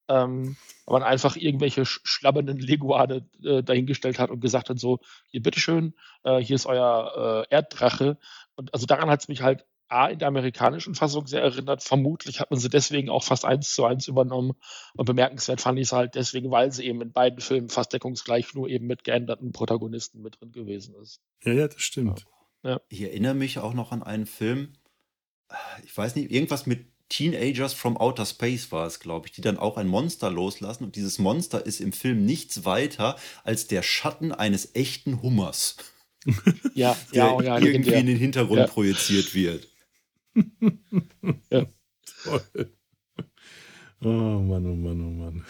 ähm, weil man einfach irgendwelche schlabbernden Leguane äh, dahingestellt hat und gesagt hat, so, hier bitteschön, äh, hier ist euer äh, Erddrache. Und also daran hat es mich halt A in der amerikanischen Fassung sehr erinnert. Vermutlich hat man sie deswegen auch fast eins zu eins übernommen. Und bemerkenswert fand ich es halt deswegen, weil sie eben in beiden Filmen fast deckungsgleich nur eben mit geänderten Protagonisten mit drin gewesen ist. Ja, ja, das stimmt. Ja. Ich erinnere mich auch noch an einen Film, ich weiß nicht, irgendwas mit Teenagers from Outer Space war es, glaube ich, die dann auch ein Monster loslassen. Und dieses Monster ist im Film nichts weiter als der Schatten eines echten Hummers. Ja, (laughs) der ja, ja, irgendwie in den Hintergrund ja. projiziert wird ja. Toll. Oh Mann, oh Mann, oh Mann.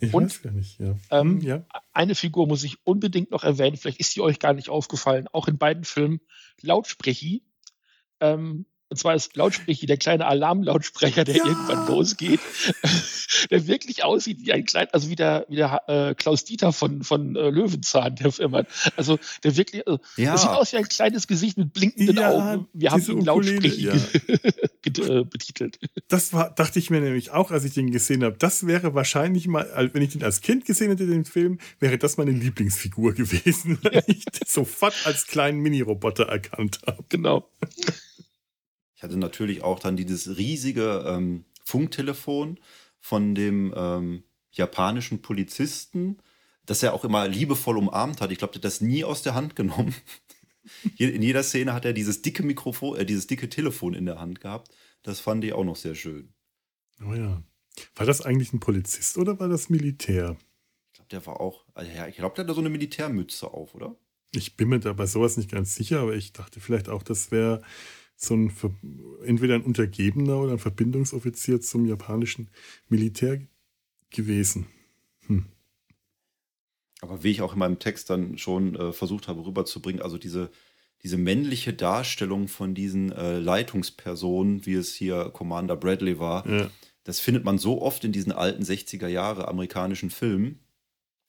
Ich Und, weiß gar nicht, ja. Ähm, hm, ja. Eine Figur muss ich unbedingt noch erwähnen, vielleicht ist die euch gar nicht aufgefallen, auch in beiden Filmen, Lautsprechi. Ähm, und zwar ist Lautsprecher, der kleine Alarmlautsprecher, der ja. irgendwann losgeht, (laughs) der wirklich aussieht wie ein kleiner, also wie der, wie der äh, Klaus Dieter von, von äh, Löwenzahn, der Firma. Also der wirklich, also, ja. das sieht aus wie ein kleines Gesicht mit blinkenden ja, Augen. Wir haben ihn Lautsprecher (laughs) äh, betitelt. Das war, dachte ich mir nämlich auch, als ich den gesehen habe. Das wäre wahrscheinlich mal, wenn ich den als Kind gesehen hätte, den Film, wäre das meine Lieblingsfigur gewesen, (laughs) weil ich den sofort als kleinen Mini-Roboter erkannt habe. Genau. Ich hatte natürlich auch dann dieses riesige ähm, Funktelefon von dem ähm, japanischen Polizisten, das er auch immer liebevoll umarmt hat. Ich glaube, der hat das nie aus der Hand genommen. (laughs) in jeder Szene hat er dieses dicke Mikrofon, äh, dieses dicke Telefon in der Hand gehabt. Das fand ich auch noch sehr schön. Oh ja. War das eigentlich ein Polizist oder war das Militär? Ich glaube, der war auch, also ja, ich glaube, der hat da so eine Militärmütze auf, oder? Ich bin mir da bei sowas nicht ganz sicher, aber ich dachte vielleicht auch, das wäre so ein entweder ein Untergebener oder ein Verbindungsoffizier zum japanischen Militär gewesen. Hm. Aber wie ich auch in meinem Text dann schon äh, versucht habe rüberzubringen, also diese, diese männliche Darstellung von diesen äh, Leitungspersonen, wie es hier Commander Bradley war, ja. das findet man so oft in diesen alten 60er Jahre amerikanischen Filmen,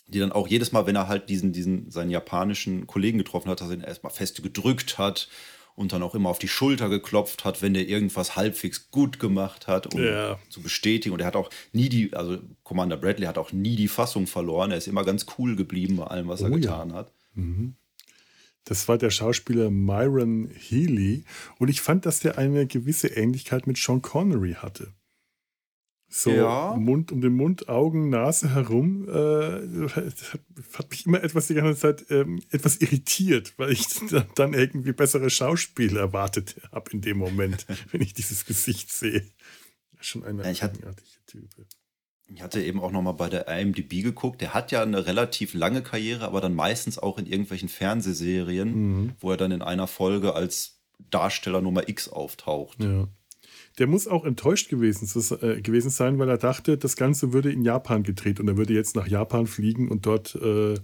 die dann auch jedes Mal, wenn er halt diesen, diesen seinen japanischen Kollegen getroffen hat, dass er ihn erstmal fest gedrückt hat und dann auch immer auf die Schulter geklopft hat, wenn der irgendwas halbwegs gut gemacht hat, um ja. zu bestätigen. Und er hat auch nie die, also Commander Bradley hat auch nie die Fassung verloren. Er ist immer ganz cool geblieben bei allem, was oh, er getan ja. hat. Mhm. Das war der Schauspieler Myron Healy. Und ich fand, dass der eine gewisse Ähnlichkeit mit Sean Connery hatte so ja. Mund um den Mund, Augen, Nase herum, äh, hat, hat, mich immer etwas die ganze Zeit ähm, etwas irritiert, weil ich (laughs) dann irgendwie bessere Schauspiele erwartet habe in dem Moment, (laughs) wenn ich dieses Gesicht sehe. Schon eine ja, eigenartige Type. Ich hatte eben auch noch mal bei der IMDb geguckt. Der hat ja eine relativ lange Karriere, aber dann meistens auch in irgendwelchen Fernsehserien, mhm. wo er dann in einer Folge als Darsteller Nummer X auftaucht. Ja der muss auch enttäuscht gewesen, äh, gewesen sein, weil er dachte, das Ganze würde in Japan gedreht und er würde jetzt nach Japan fliegen und dort äh,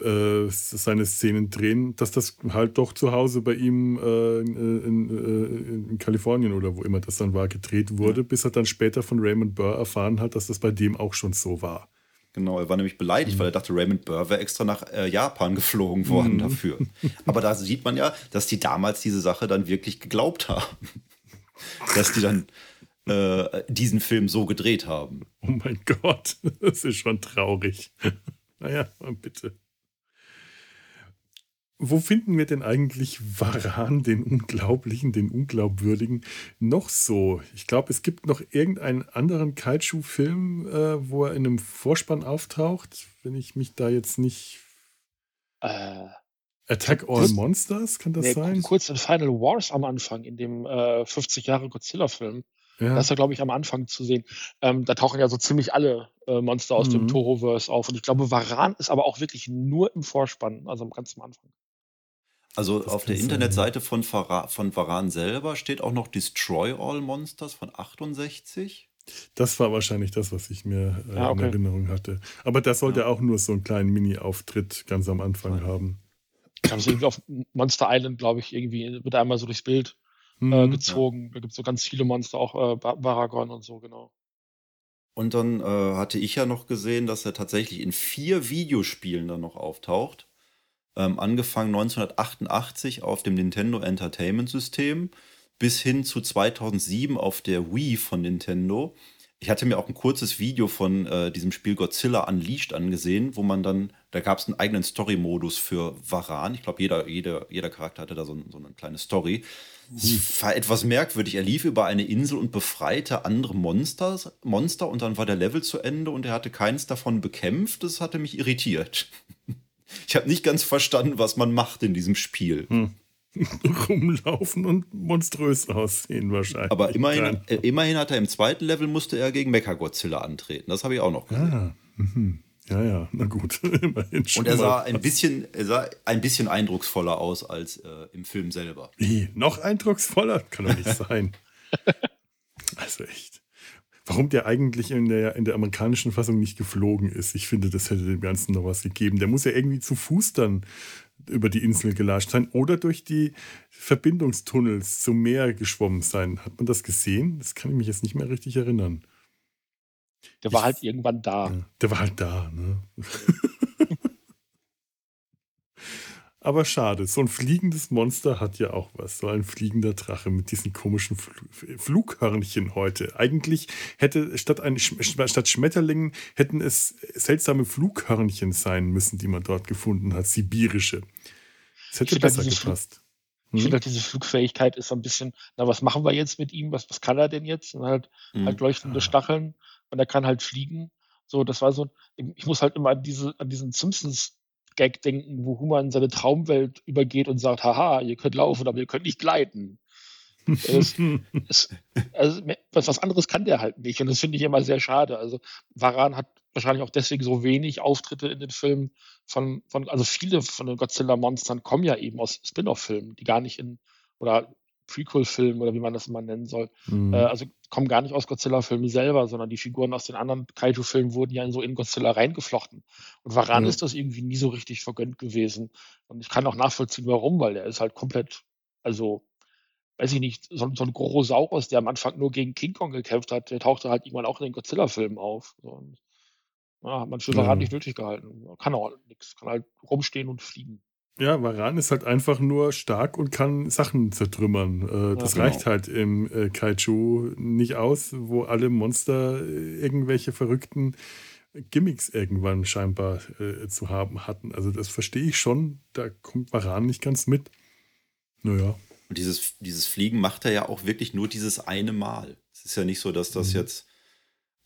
äh, seine Szenen drehen, dass das halt doch zu Hause bei ihm äh, in, in, äh, in, Kalifornien oder wo immer das dann war, gedreht wurde, ja. bis er dann später von Raymond Burr erfahren hat, dass das bei dem auch schon so war. Genau, er war nämlich beleidigt, mhm. weil er dachte, Raymond Burr wäre extra nach äh, Japan geflogen worden mhm. dafür. Aber da sieht man ja, dass die damals diese Sache dann wirklich geglaubt haben dass die dann äh, diesen Film so gedreht haben. Oh mein Gott, (laughs) das ist schon traurig. naja, bitte. Wo finden wir denn eigentlich Varan, den Unglaublichen, den Unglaubwürdigen, noch so? Ich glaube, es gibt noch irgendeinen anderen Kaiju-Film, äh, wo er in einem Vorspann auftaucht, wenn ich mich da jetzt nicht. Äh, Attack All Monsters, kann das nee, sein? Kurz in Final Wars am Anfang, in dem äh, 50 Jahre Godzilla-Film. Ja. Das ist ja, glaube ich, am Anfang zu sehen. Ähm, da tauchen ja so ziemlich alle äh, Monster aus mhm. dem Toho-Verse auf. Und ich glaube, Varan ist aber auch wirklich nur im Vorspann, also ganz am Anfang. Also das auf der Internetseite von, von Varan selber steht auch noch Destroy All Monsters von 68. Das war wahrscheinlich das, was ich mir äh, ah, okay. in Erinnerung hatte. Aber das sollte ja. auch nur so einen kleinen Mini-Auftritt ganz am Anfang ja. Haben. Also irgendwie auf Monster Island, glaube ich, irgendwie wird einmal so durchs Bild äh, mhm, äh, gezogen. Ja. Da gibt es so ganz viele Monster, auch äh, Baragon und so, genau. Und dann äh, hatte ich ja noch gesehen, dass er tatsächlich in vier Videospielen dann noch auftaucht. Ähm, angefangen 1988 auf dem Nintendo Entertainment System bis hin zu 2007 auf der Wii von Nintendo. Ich hatte mir auch ein kurzes Video von äh, diesem Spiel Godzilla Unleashed angesehen, wo man dann, da gab es einen eigenen Story-Modus für Varan. Ich glaube, jeder, jeder, jeder Charakter hatte da so, so eine kleine Story. Es mhm. war etwas merkwürdig. Er lief über eine Insel und befreite andere Monsters, Monster und dann war der Level zu Ende und er hatte keins davon bekämpft. Das hatte mich irritiert. (laughs) Ich habe nicht ganz verstanden, was man macht in diesem Spiel. Hm. (laughs) rumlaufen und monströs aussehen wahrscheinlich. Aber immerhin, äh, immerhin hat er im zweiten Level musste er gegen Mechagodzilla antreten. Das habe ich auch noch gesehen. Ah, mhm. Ja, ja, na gut. (laughs) immerhin schon und er sah, ein bisschen, er sah ein bisschen eindrucksvoller aus als äh, im Film selber. Wie? Noch eindrucksvoller? Kann doch nicht sein. (laughs) also echt. Warum der eigentlich in der, in der amerikanischen Fassung nicht geflogen ist, ich finde, das hätte dem Ganzen noch was gegeben. Der muss ja irgendwie zu Fuß dann über die Insel gelascht sein oder durch die Verbindungstunnels zum Meer geschwommen sein. Hat man das gesehen? Das kann ich mich jetzt nicht mehr richtig erinnern. Der war ich, halt irgendwann da. Der war halt da, ne? (laughs) Aber schade, so ein fliegendes Monster hat ja auch was. So ein fliegender Drache mit diesen komischen Flughörnchen heute. Eigentlich hätte statt, ein, statt Schmetterlingen hätten es seltsame Flughörnchen sein müssen, die man dort gefunden hat. Sibirische. Das hätte besser halt gepasst. Hm? Ich finde halt, diese Flugfähigkeit ist so ein bisschen, na, was machen wir jetzt mit ihm? Was, was kann er denn jetzt? Und halt, hm. halt leuchtende Stacheln und er kann halt fliegen. So, das war so, ich muss halt immer an, diese, an diesen Simpsons Gag denken, wo Human in seine Traumwelt übergeht und sagt, haha, ihr könnt laufen, aber ihr könnt nicht gleiten. Es, (laughs) es, also, was anderes kann der halt nicht und das finde ich immer sehr schade. Also Varan hat wahrscheinlich auch deswegen so wenig Auftritte in den Filmen von, von also viele von den Godzilla-Monstern kommen ja eben aus Spin-off-Filmen, die gar nicht in, oder Prequel-Film oder wie man das immer nennen soll. Mhm. Äh, also kommen gar nicht aus Godzilla-Filmen selber, sondern die Figuren aus den anderen Kaiju-Filmen wurden ja in so in Godzilla reingeflochten. Und Varan mhm. ist das irgendwie nie so richtig vergönnt gewesen. Und ich kann auch nachvollziehen, warum, weil der ist halt komplett, also weiß ich nicht, so, so ein Gorosaurus, der am Anfang nur gegen King Kong gekämpft hat, der tauchte halt irgendwann auch in den Godzilla-Filmen auf. So, ja, hat man für Varan mhm. nicht nötig gehalten. Kann auch nichts, kann halt rumstehen und fliegen. Ja, Varan ist halt einfach nur stark und kann Sachen zertrümmern. Äh, das ja, genau. reicht halt im äh, Kaiju nicht aus, wo alle Monster äh, irgendwelche verrückten Gimmicks irgendwann scheinbar äh, zu haben hatten. Also das verstehe ich schon, da kommt Varan nicht ganz mit. Naja. Und dieses, dieses Fliegen macht er ja auch wirklich nur dieses eine Mal. Es ist ja nicht so, dass das mhm. jetzt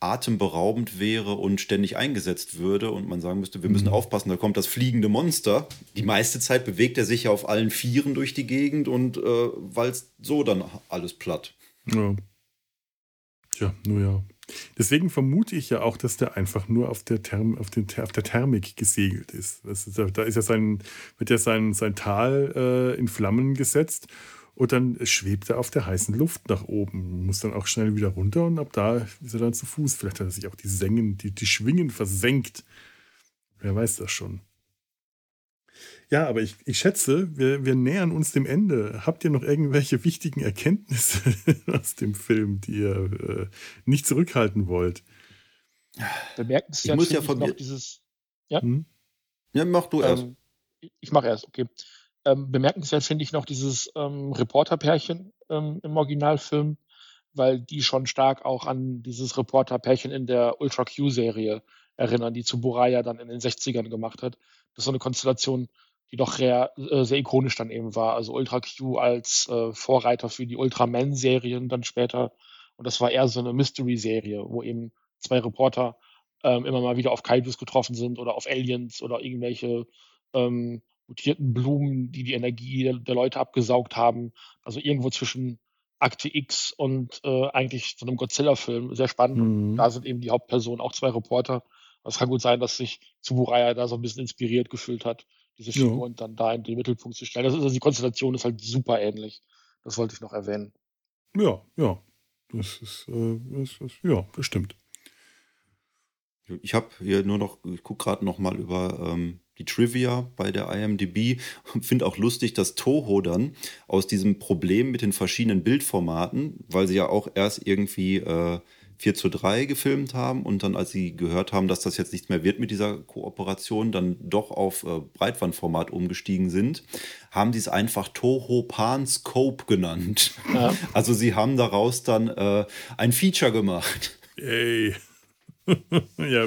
atemberaubend wäre und ständig eingesetzt würde und man sagen müsste, wir müssen mhm. aufpassen, da kommt das fliegende Monster. Die meiste Zeit bewegt er sich ja auf allen Vieren durch die Gegend und äh, walzt so dann alles platt. Ja. Tja, nur ja. Deswegen vermute ich ja auch, dass der einfach nur auf der, Therm, auf den, auf der Thermik gesegelt ist. ist. Da ist ja sein, wird ja sein, sein Tal äh, in Flammen gesetzt und dann schwebt er auf der heißen Luft nach oben, muss dann auch schnell wieder runter und ab da ist er dann zu Fuß. Vielleicht hat er sich auch die Sengen, die, die Schwingen versenkt. Wer weiß das schon. Ja, aber ich, ich schätze, wir, wir nähern uns dem Ende. Habt ihr noch irgendwelche wichtigen Erkenntnisse (laughs) aus dem Film, die ihr äh, nicht zurückhalten wollt? Bemerkenswert ich muss ja von noch dieses. Ja? Hm? ja, mach du erst. Ähm, ich mache erst, okay. Ähm, bemerkenswert finde ich noch dieses ähm, Reporterpärchen ähm, im Originalfilm, weil die schon stark auch an dieses Reporterpärchen in der Ultra Q-Serie erinnern, die Tsuburaya dann in den 60ern gemacht hat. Das ist so eine Konstellation, die doch sehr, äh, sehr ikonisch dann eben war. Also Ultra Q als äh, Vorreiter für die Ultraman-Serien dann später. Und das war eher so eine Mystery-Serie, wo eben zwei Reporter ähm, immer mal wieder auf Kaijus getroffen sind oder auf Aliens oder irgendwelche ähm, mutierten Blumen, die die Energie der, der Leute abgesaugt haben. Also irgendwo zwischen Akte X und äh, eigentlich so einem Godzilla-Film. Sehr spannend. Mhm. Da sind eben die Hauptpersonen auch zwei Reporter. Es kann gut sein, dass sich Tsuburaya da so ein bisschen inspiriert gefühlt hat, diese Figuren ja. dann da in den Mittelpunkt zu stellen. Das ist, also die Konstellation ist halt super ähnlich. Das wollte ich noch erwähnen. Ja, ja. Das ist, äh, das ist ja, bestimmt. Ich habe hier nur noch, ich gucke gerade noch mal über ähm, die Trivia bei der IMDb und finde auch lustig, dass Toho dann aus diesem Problem mit den verschiedenen Bildformaten, weil sie ja auch erst irgendwie äh, 4 zu 3 gefilmt haben und dann, als sie gehört haben, dass das jetzt nichts mehr wird mit dieser Kooperation, dann doch auf äh, Breitbandformat umgestiegen sind, haben die es einfach Toho Pan Scope genannt. Ja. (laughs) Also sie haben daraus dann äh, ein Feature gemacht. Ey. (laughs) ja,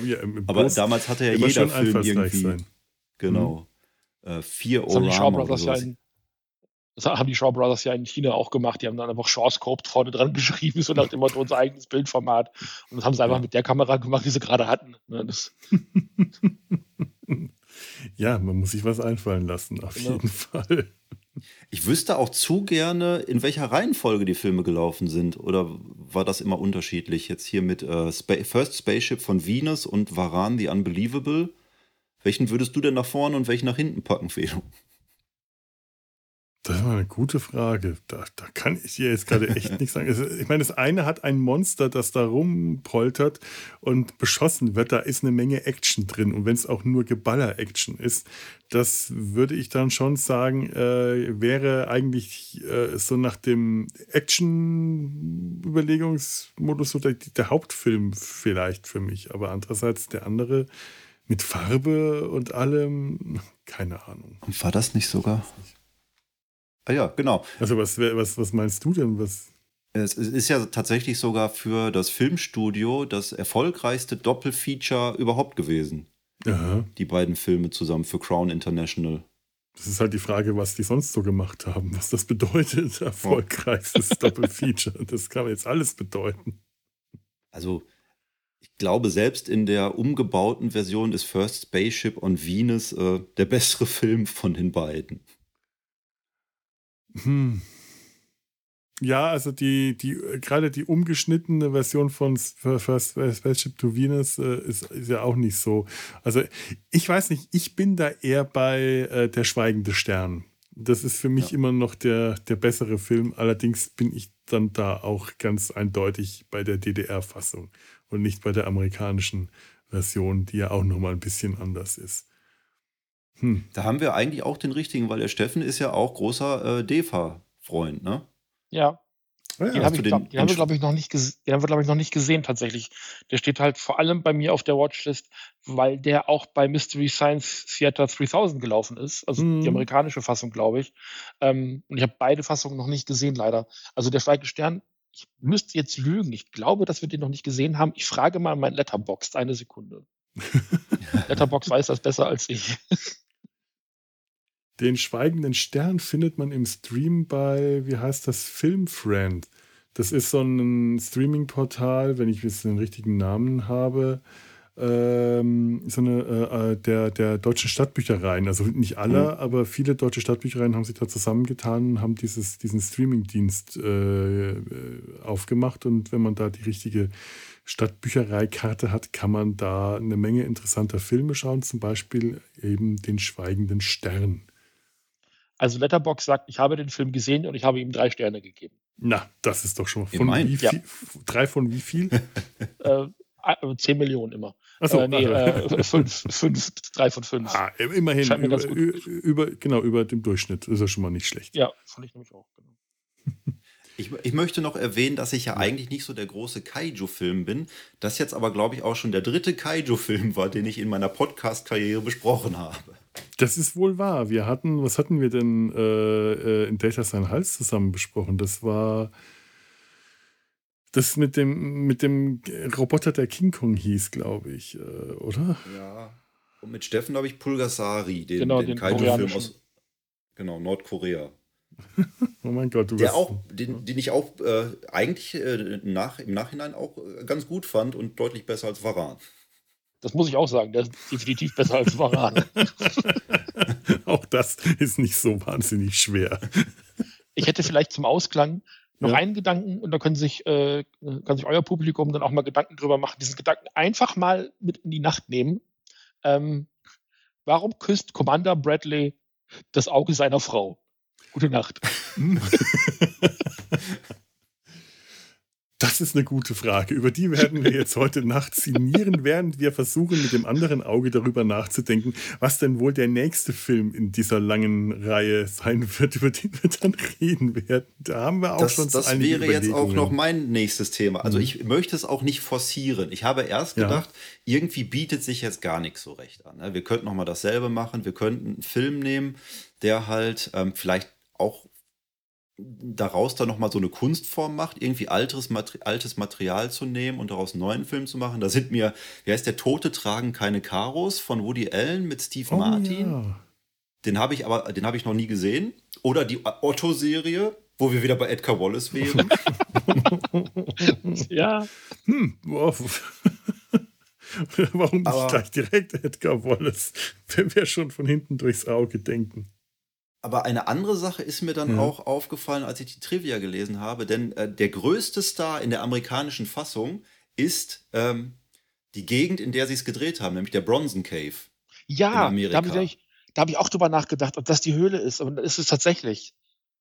Aber Post damals hatte ja jeder Film irgendwie. Sein. Genau. Mhm. Äh, vier das Orama haben die, ja in, das haben die Shaw Brothers ja in China auch gemacht. Die haben dann einfach Shaw Scoped vorne dran (laughs) geschrieben, so nach dem Motto unser eigenes Bildformat. Und das haben sie einfach ja. mit der Kamera gemacht, die sie gerade hatten. Ne, (laughs) ja, man muss sich was einfallen lassen, auf genau. jeden Fall. Ich wüsste auch zu gerne, in welcher Reihenfolge die Filme gelaufen sind. Oder war das immer unterschiedlich? Jetzt hier mit äh, First Spaceship von Venus und Varan the Unbelievable. Welchen würdest du denn nach vorne und welchen nach hinten packen, Felo? Das war eine gute Frage. Da, da kann ich dir jetzt gerade echt nichts sagen. Ich meine, das eine hat ein Monster, das da rumpoltert und beschossen wird. Da ist eine Menge Action drin. Und wenn es auch nur Geballer-Action ist, das würde ich dann schon sagen, äh, wäre eigentlich äh, so nach dem Action-Überlegungsmodus so der, der Hauptfilm vielleicht für mich. Aber andererseits der andere mit Farbe und allem, keine Ahnung. Und war das nicht sogar? Ah ja, genau. Also was, was, was meinst du denn? Was? Es ist ja tatsächlich sogar für das Filmstudio das erfolgreichste Doppelfeature überhaupt gewesen. Aha. Die beiden Filme zusammen für Crown International. Das ist halt die Frage, was die sonst so gemacht haben, was das bedeutet, (laughs) erfolgreichstes (laughs) Doppelfeature. Das kann jetzt alles bedeuten. Also ich glaube, selbst in der umgebauten Version ist First Spaceship on Venus äh, der bessere Film von den beiden. Hm. Ja, also die, die, gerade die umgeschnittene Version von First Spaceship to Venus äh, ist, ist, ja auch nicht so. Also ich weiß nicht, ich bin da eher bei äh, Der Schweigende Stern. Das ist für mich ja. immer noch der, der bessere Film. Allerdings bin ich dann da auch ganz eindeutig bei der DDR-Fassung und nicht bei der amerikanischen Version, die ja auch nochmal ein bisschen anders ist. Hm. Da haben wir eigentlich auch den richtigen, weil der Steffen ist ja auch großer äh, DEFA-Freund, ne? Ja. Ja, den, hab ich, glaub, den haben wir, glaube ich, noch nicht den haben wir, glaube ich, noch nicht gesehen tatsächlich. Der steht halt vor allem bei mir auf der Watchlist, weil der auch bei Mystery Science Theater 3000 gelaufen ist, also mhm. die amerikanische Fassung, glaube ich. Ähm, und ich habe beide Fassungen noch nicht gesehen, leider. Also der Schweigende Stern, ich müsste jetzt lügen. Ich glaube, dass wir den noch nicht gesehen haben. Ich frage mal mein Letterbox, eine Sekunde. (laughs) Letterbox weiß das besser als ich. Den Schweigenden Stern findet man im Stream bei, wie heißt das, Filmfriend. Das ist so ein Streaming-Portal, wenn ich jetzt den richtigen Namen habe, ähm, so eine äh, äh der, der deutschen Stadtbüchereien. Also nicht alle, mhm. aber viele deutsche Stadtbüchereien haben sich da zusammengetan und haben dieses, diesen Streaming-Dienst äh, äh aufgemacht. Und wenn man da die richtige Stadtbüchereikarte hat, kann man da eine Menge interessanter Filme schauen, zum Beispiel eben den Schweigenden Stern. Also Letterbox sagt, ich habe den Film gesehen und ich habe ihm drei Sterne gegeben. Na, das ist doch schon mal von wie viel? Ja. Drei von wie viel? (laughs) äh, zehn Millionen immer. Achso, äh, nee, äh, fünf, fünf, drei von fünf. Ah, immerhin über, über, genau, über dem Durchschnitt. Das ist ja schon mal nicht schlecht. Ja, fand ich nämlich auch. Genau. (laughs) Ich, ich, möchte noch erwähnen, dass ich ja eigentlich nicht so der große Kaiju-Film bin. Das jetzt aber, glaube ich, auch schon der dritte Kaiju-Film war, den ich in meiner Podcast-Karriere besprochen habe. Das ist wohl wahr. Wir hatten, was hatten wir denn äh, äh in Data Sein Hals zusammen besprochen? Das war das mit dem, mit dem Roboter, der King Kong hieß, glaube ich, äh, oder? Ja. Und mit Steffen habe ich Pulgasari, den, genau, den, den Kaiju-Film aus genau, Nordkorea. (laughs) oh mein Gott, du der auch, den, den ich auch äh, eigentlich äh, nach, im Nachhinein auch äh, ganz gut fand und deutlich besser als Varan. Das muss ich auch sagen, der ist definitiv besser als Varan. (laughs) auch das ist nicht so wahnsinnig schwer. Ich hätte vielleicht zum Ausklang noch ja. einen Gedanken und da können sich, äh, kann sich euer Publikum dann auch mal Gedanken drüber machen, diesen Gedanken einfach mal mit in die Nacht nehmen. Ähm, warum küsst Commander Bradley das Auge seiner Frau? Gute Nacht. Das ist eine gute Frage. Über die werden wir jetzt heute Nacht sinnieren, während wir versuchen, mit dem anderen Auge darüber nachzudenken, was denn wohl der nächste Film in dieser langen Reihe sein wird, über den wir dann reden werden. Da haben wir auch das, schon Das wäre jetzt auch noch mein nächstes Thema. Also mhm. ich möchte es auch nicht forcieren. Ich habe erst gedacht, ja. irgendwie bietet sich jetzt gar nichts so recht an. Ne? Wir könnten noch mal dasselbe machen. Wir könnten einen Film nehmen, der halt ähm, vielleicht auch daraus dann nochmal so eine Kunstform macht, irgendwie altes, Mater altes Material zu nehmen und daraus einen neuen Film zu machen. Da sind mir, wie heißt der Tote tragen keine Karos von Woody Allen mit Steve oh, Martin. Ja. Den habe ich aber, den habe ich noch nie gesehen. Oder die Otto-Serie, wo wir wieder bei Edgar Wallace wären. (laughs) ja. Hm, wow. (laughs) Warum nicht gleich direkt Edgar Wallace, wenn wir schon von hinten durchs Auge denken? Aber eine andere Sache ist mir dann ja. auch aufgefallen, als ich die Trivia gelesen habe, denn äh, der größte Star in der amerikanischen Fassung ist ähm, die Gegend, in der sie es gedreht haben, nämlich der Bronson Cave. Ja, da habe ich, hab ich, auch drüber nachgedacht, ob das die Höhle ist. Und ist es tatsächlich.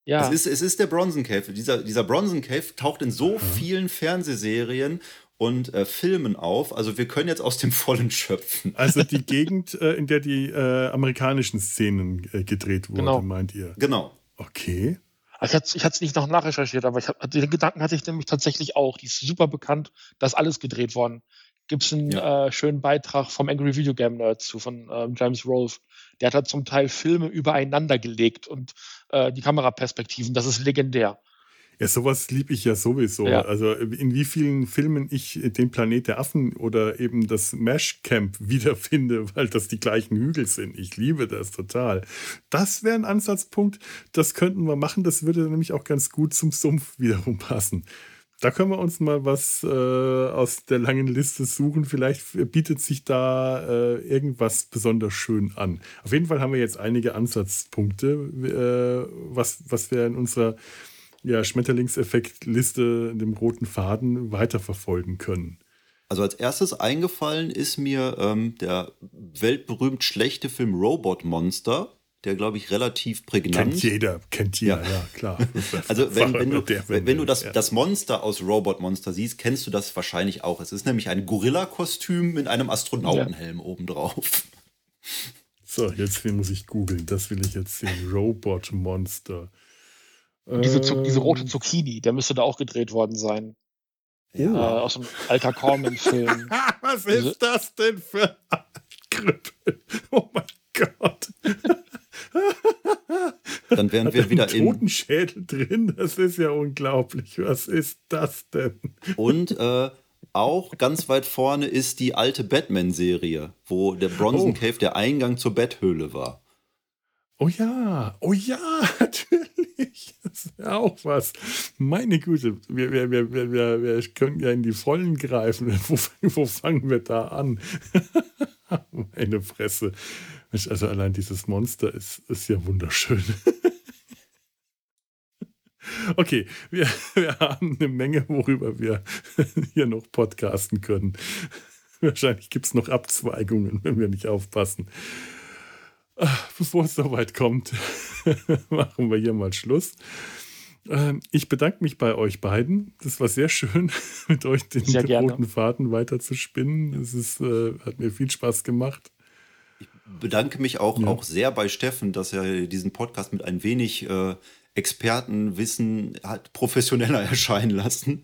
Ja. Es ist, es ist der Bronson Cave. Dieser, dieser Bronson Cave taucht in so mhm. vielen Fernsehserien und äh, Filmen auf. Also wir können jetzt aus dem Vollen schöpfen. Also die (laughs) Gegend, äh, in der die äh, amerikanischen Szenen äh, gedreht wurden, genau. meint ihr? Genau. Okay. Also ich hatte es nicht noch nachrecherchiert, aber ich hab, den Gedanken hatte ich nämlich tatsächlich auch. Die ist super bekannt, da ist alles gedreht worden. Gibt es einen ja. Äh, schönen Beitrag vom Angry Video Game Nerd zu, von ähm, James Rolfe. Der hat da zum Teil Filme übereinander gelegt und äh, die Kameraperspektiven, das ist legendär. Ja, sowas liebe ich ja sowieso. Ja. Also in wie vielen Filmen ich den Planet der Affen oder eben das Mesh Camp (laughs) wiederfinde, weil das die gleichen Hügel sind. Ich liebe das total. Das wäre ein Ansatzpunkt, das könnten wir machen. Das würde nämlich auch ganz gut zum Sumpf wiederum passen. Da können wir uns mal was äh, aus der langen Liste suchen. Vielleicht bietet sich da äh, irgendwas besonders schön an. Auf jeden Fall haben wir jetzt einige Ansatzpunkte, äh, was, was wir in unserer ja, Schmetterlingseffekt-Liste, dem roten Faden weiterverfolgen können. Also als erstes eingefallen ist mir ähm, der weltberühmt schlechte Film Robot Monster. der, glaube ich, relativ prägnant. Kennt jeder, kennt jeder, ja, ja klar. (laughs) also wenn, wenn, du, (laughs) wenn du das, ja. das Monster aus Robot Monster siehst, kennst du das wahrscheinlich auch. Es ist nämlich ein Gorilla-Kostüm mit einem Astronautenhelm ja. obendrauf. So, jetzt muss ich googeln. Das will ich jetzt sehen. Robot Monster. Diese, ähm, diese rote Zucchini, der müsste da auch gedreht worden sein. Ja. Äh, aus einem Alter Corman-Film. (laughs) Was ist das denn für ein Krüppel? Oh mein Gott. Dann wären wir wieder in. Totenschädel drin, das ist ja unglaublich. Was ist das denn? Und äh, auch ganz weit vorne ist die alte Batman-Serie, wo der Bronson oh. Cave der Eingang zur Betthöhle war. Oh ja, oh ja, (laughs) natürlich. Das ist ja auch was. Meine Güte, wir, wir, wir, wir, wir können ja in die Vollen greifen. (laughs) Wo, wo fangen wir da an? (laughs) Meine Fresse. Also allein dieses Monster ist, ist ja wunderschön. Okay, wir, wir haben eine Menge, worüber wir hier noch podcasten können. Wahrscheinlich gibt es noch Abzweigungen, wenn wir nicht aufpassen. Bevor es soweit kommt, (laughs) machen wir hier mal Schluss. Ähm, ich bedanke mich bei euch beiden. Das war sehr schön, (laughs) mit euch den sehr roten Faden weiter zu spinnen. Es ist, äh, hat mir viel Spaß gemacht. Ich bedanke mich auch, ja. auch sehr bei Steffen, dass er diesen Podcast mit ein wenig äh, Expertenwissen hat professioneller (laughs) erscheinen lassen.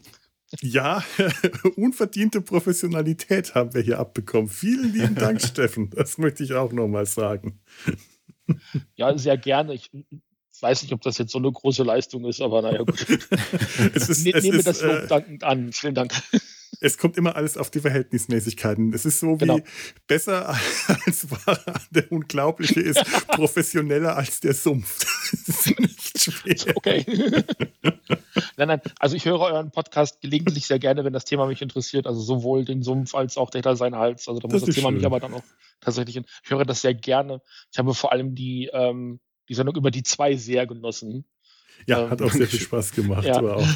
Ja, (laughs) unverdiente Professionalität haben wir hier abbekommen. Vielen lieben Dank, (laughs) Steffen. Das möchte ich auch nochmal sagen. Ja, sehr gerne. Ich weiß nicht, ob das jetzt so eine große Leistung ist, aber naja, gut. (laughs) es ist, ne, nehme ist, das Lob äh, dankend an. Vielen Dank es kommt immer alles auf die Verhältnismäßigkeiten. Es ist so wie genau. besser als der Unglaubliche ist, (laughs) professioneller als der Sumpf. Das ist nicht schwer. Okay. (laughs) nein, nein, also ich höre euren Podcast gelegentlich sehr gerne, wenn das Thema mich interessiert. Also sowohl den Sumpf als auch der sein Hals. Also da muss das, das Thema schön. mich aber dann auch tatsächlich. Ich höre das sehr gerne. Ich habe vor allem die, ähm, die Sendung über die zwei sehr genossen. Ja, ähm, hat auch sehr viel (laughs) Spaß gemacht. Ja. auch.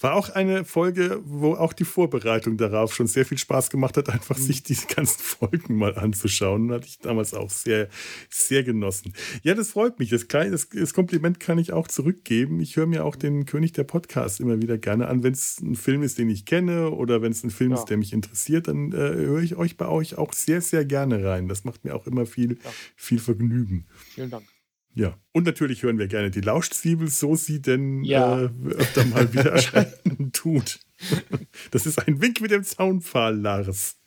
War auch eine Folge, wo auch die Vorbereitung darauf schon sehr viel Spaß gemacht hat, einfach mhm. sich diese ganzen Folgen mal anzuschauen. Hatte ich damals auch sehr, sehr genossen. Ja, das freut mich. Das, kleine, das, das Kompliment kann ich auch zurückgeben. Ich höre mir auch den König der Podcasts immer wieder gerne an. Wenn es ein Film ist, den ich kenne oder wenn es ein Film ja. ist, der mich interessiert, dann äh, höre ich euch bei euch auch sehr, sehr gerne rein. Das macht mir auch immer viel, ja. viel Vergnügen. Vielen Dank. Ja, und natürlich hören wir gerne die Lauschzwiebel, so sie denn ja. äh, öfter mal wieder (laughs) erscheinen tut. Das ist ein Wink mit dem Zaunpfahl, Lars.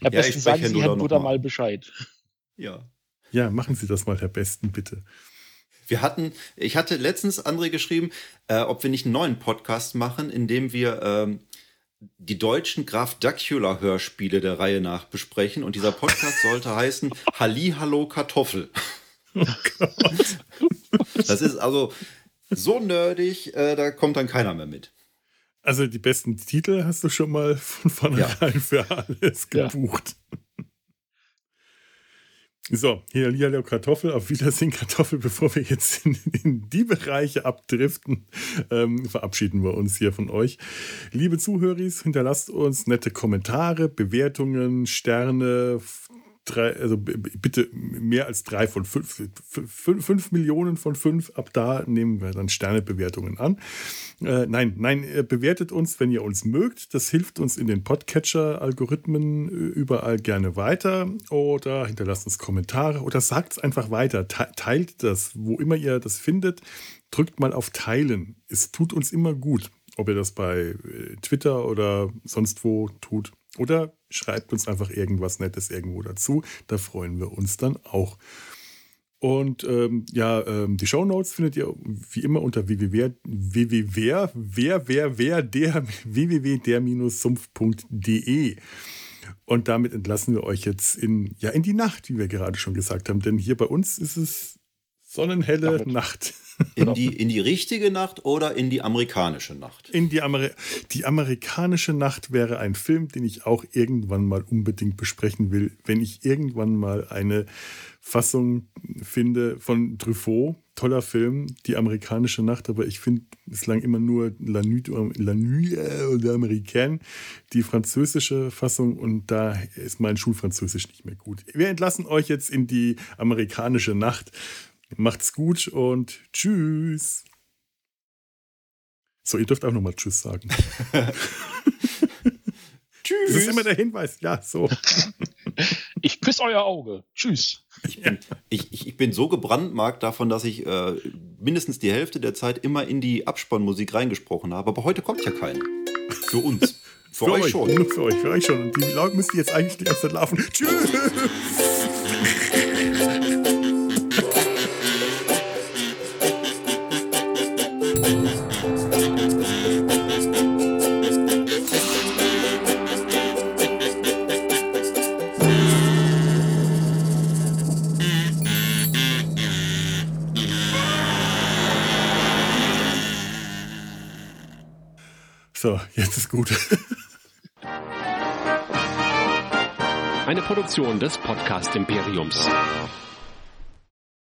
Herr ja, Besten, sagen Sie Herrn Buddha mal Bescheid. Ja. Ja, machen Sie das mal, Herr Besten, bitte. Wir hatten, ich hatte letztens André geschrieben, äh, ob wir nicht einen neuen Podcast machen, in dem wir ähm, die deutschen Graf Dacula Hörspiele der Reihe nach besprechen. Und dieser Podcast sollte heißen Halli Hallo Kartoffel. Oh Gott. Das ist also so nerdig, äh, da kommt dann keiner mehr mit. Also die besten Titel hast du schon mal von vornherein ja. für alles gebucht. Ja. So, hier Lialo Kartoffel, auf Wiedersehen Kartoffel, bevor wir jetzt in, in die Bereiche abdriften, ähm, verabschieden wir uns hier von euch. Liebe Zuhörer, hinterlasst uns nette Kommentare, Bewertungen, Sterne, drei, also bitte mehr als drei von fünf, fünf, fünf Millionen von fünf. Ab da nehmen wir dann Sternebewertungen an. Äh, nein, nein, bewertet uns, wenn ihr uns mögt. Das hilft uns in den Podcatcher-Algorithmen äh, überall gerne weiter. Oder hinterlasst uns Kommentare oder sagt es einfach weiter. Teilt das, wo immer ihr das findet. Drückt mal auf Teilen. Es tut uns immer gut. Ob ihr das bei äh, Twitter oder sonst wo tut. Oder schreibt uns einfach irgendwas Nettes irgendwo dazu. Da freuen wir uns dann auch. Und ähm, ja, ähm, die Show Notes findet ihr wie immer unter www, www.der-sumpf.de. Und damit entlassen wir euch jetzt in, ja, in die Nacht, wie wir gerade schon gesagt haben. Denn hier bei uns ist es Sonnenhelle Damit. Nacht. (laughs) In die, in die richtige Nacht oder in die amerikanische Nacht? In die, Ameri die amerikanische Nacht wäre ein Film, den ich auch irgendwann mal unbedingt besprechen will, wenn ich irgendwann mal eine Fassung finde von Truffaut. Toller Film, die amerikanische Nacht, aber ich finde bislang immer nur La Nuit, La Nuit oder Américaine, die französische Fassung und da ist mein Schulfranzösisch nicht mehr gut. Wir entlassen euch jetzt in die amerikanische Nacht. Macht's gut und tschüss. So, ihr dürft auch nochmal Tschüss sagen. (laughs) tschüss. Das ist immer der Hinweis. Ja, so. (laughs) Ich küsse euer Auge. Tschüss. Ich bin, ich, ich bin so gebrandmarkt davon, dass ich äh, mindestens die Hälfte der Zeit immer in die Abspannmusik reingesprochen habe. Aber heute kommt ja keine. Für uns. (laughs) Für, für euch, euch, schon. Nur für euch, für euch schon. Und die Leute müssen jetzt eigentlich die ganze Zeit laufen. Tschüss. Gut. Eine Produktion des Podcast Imperiums.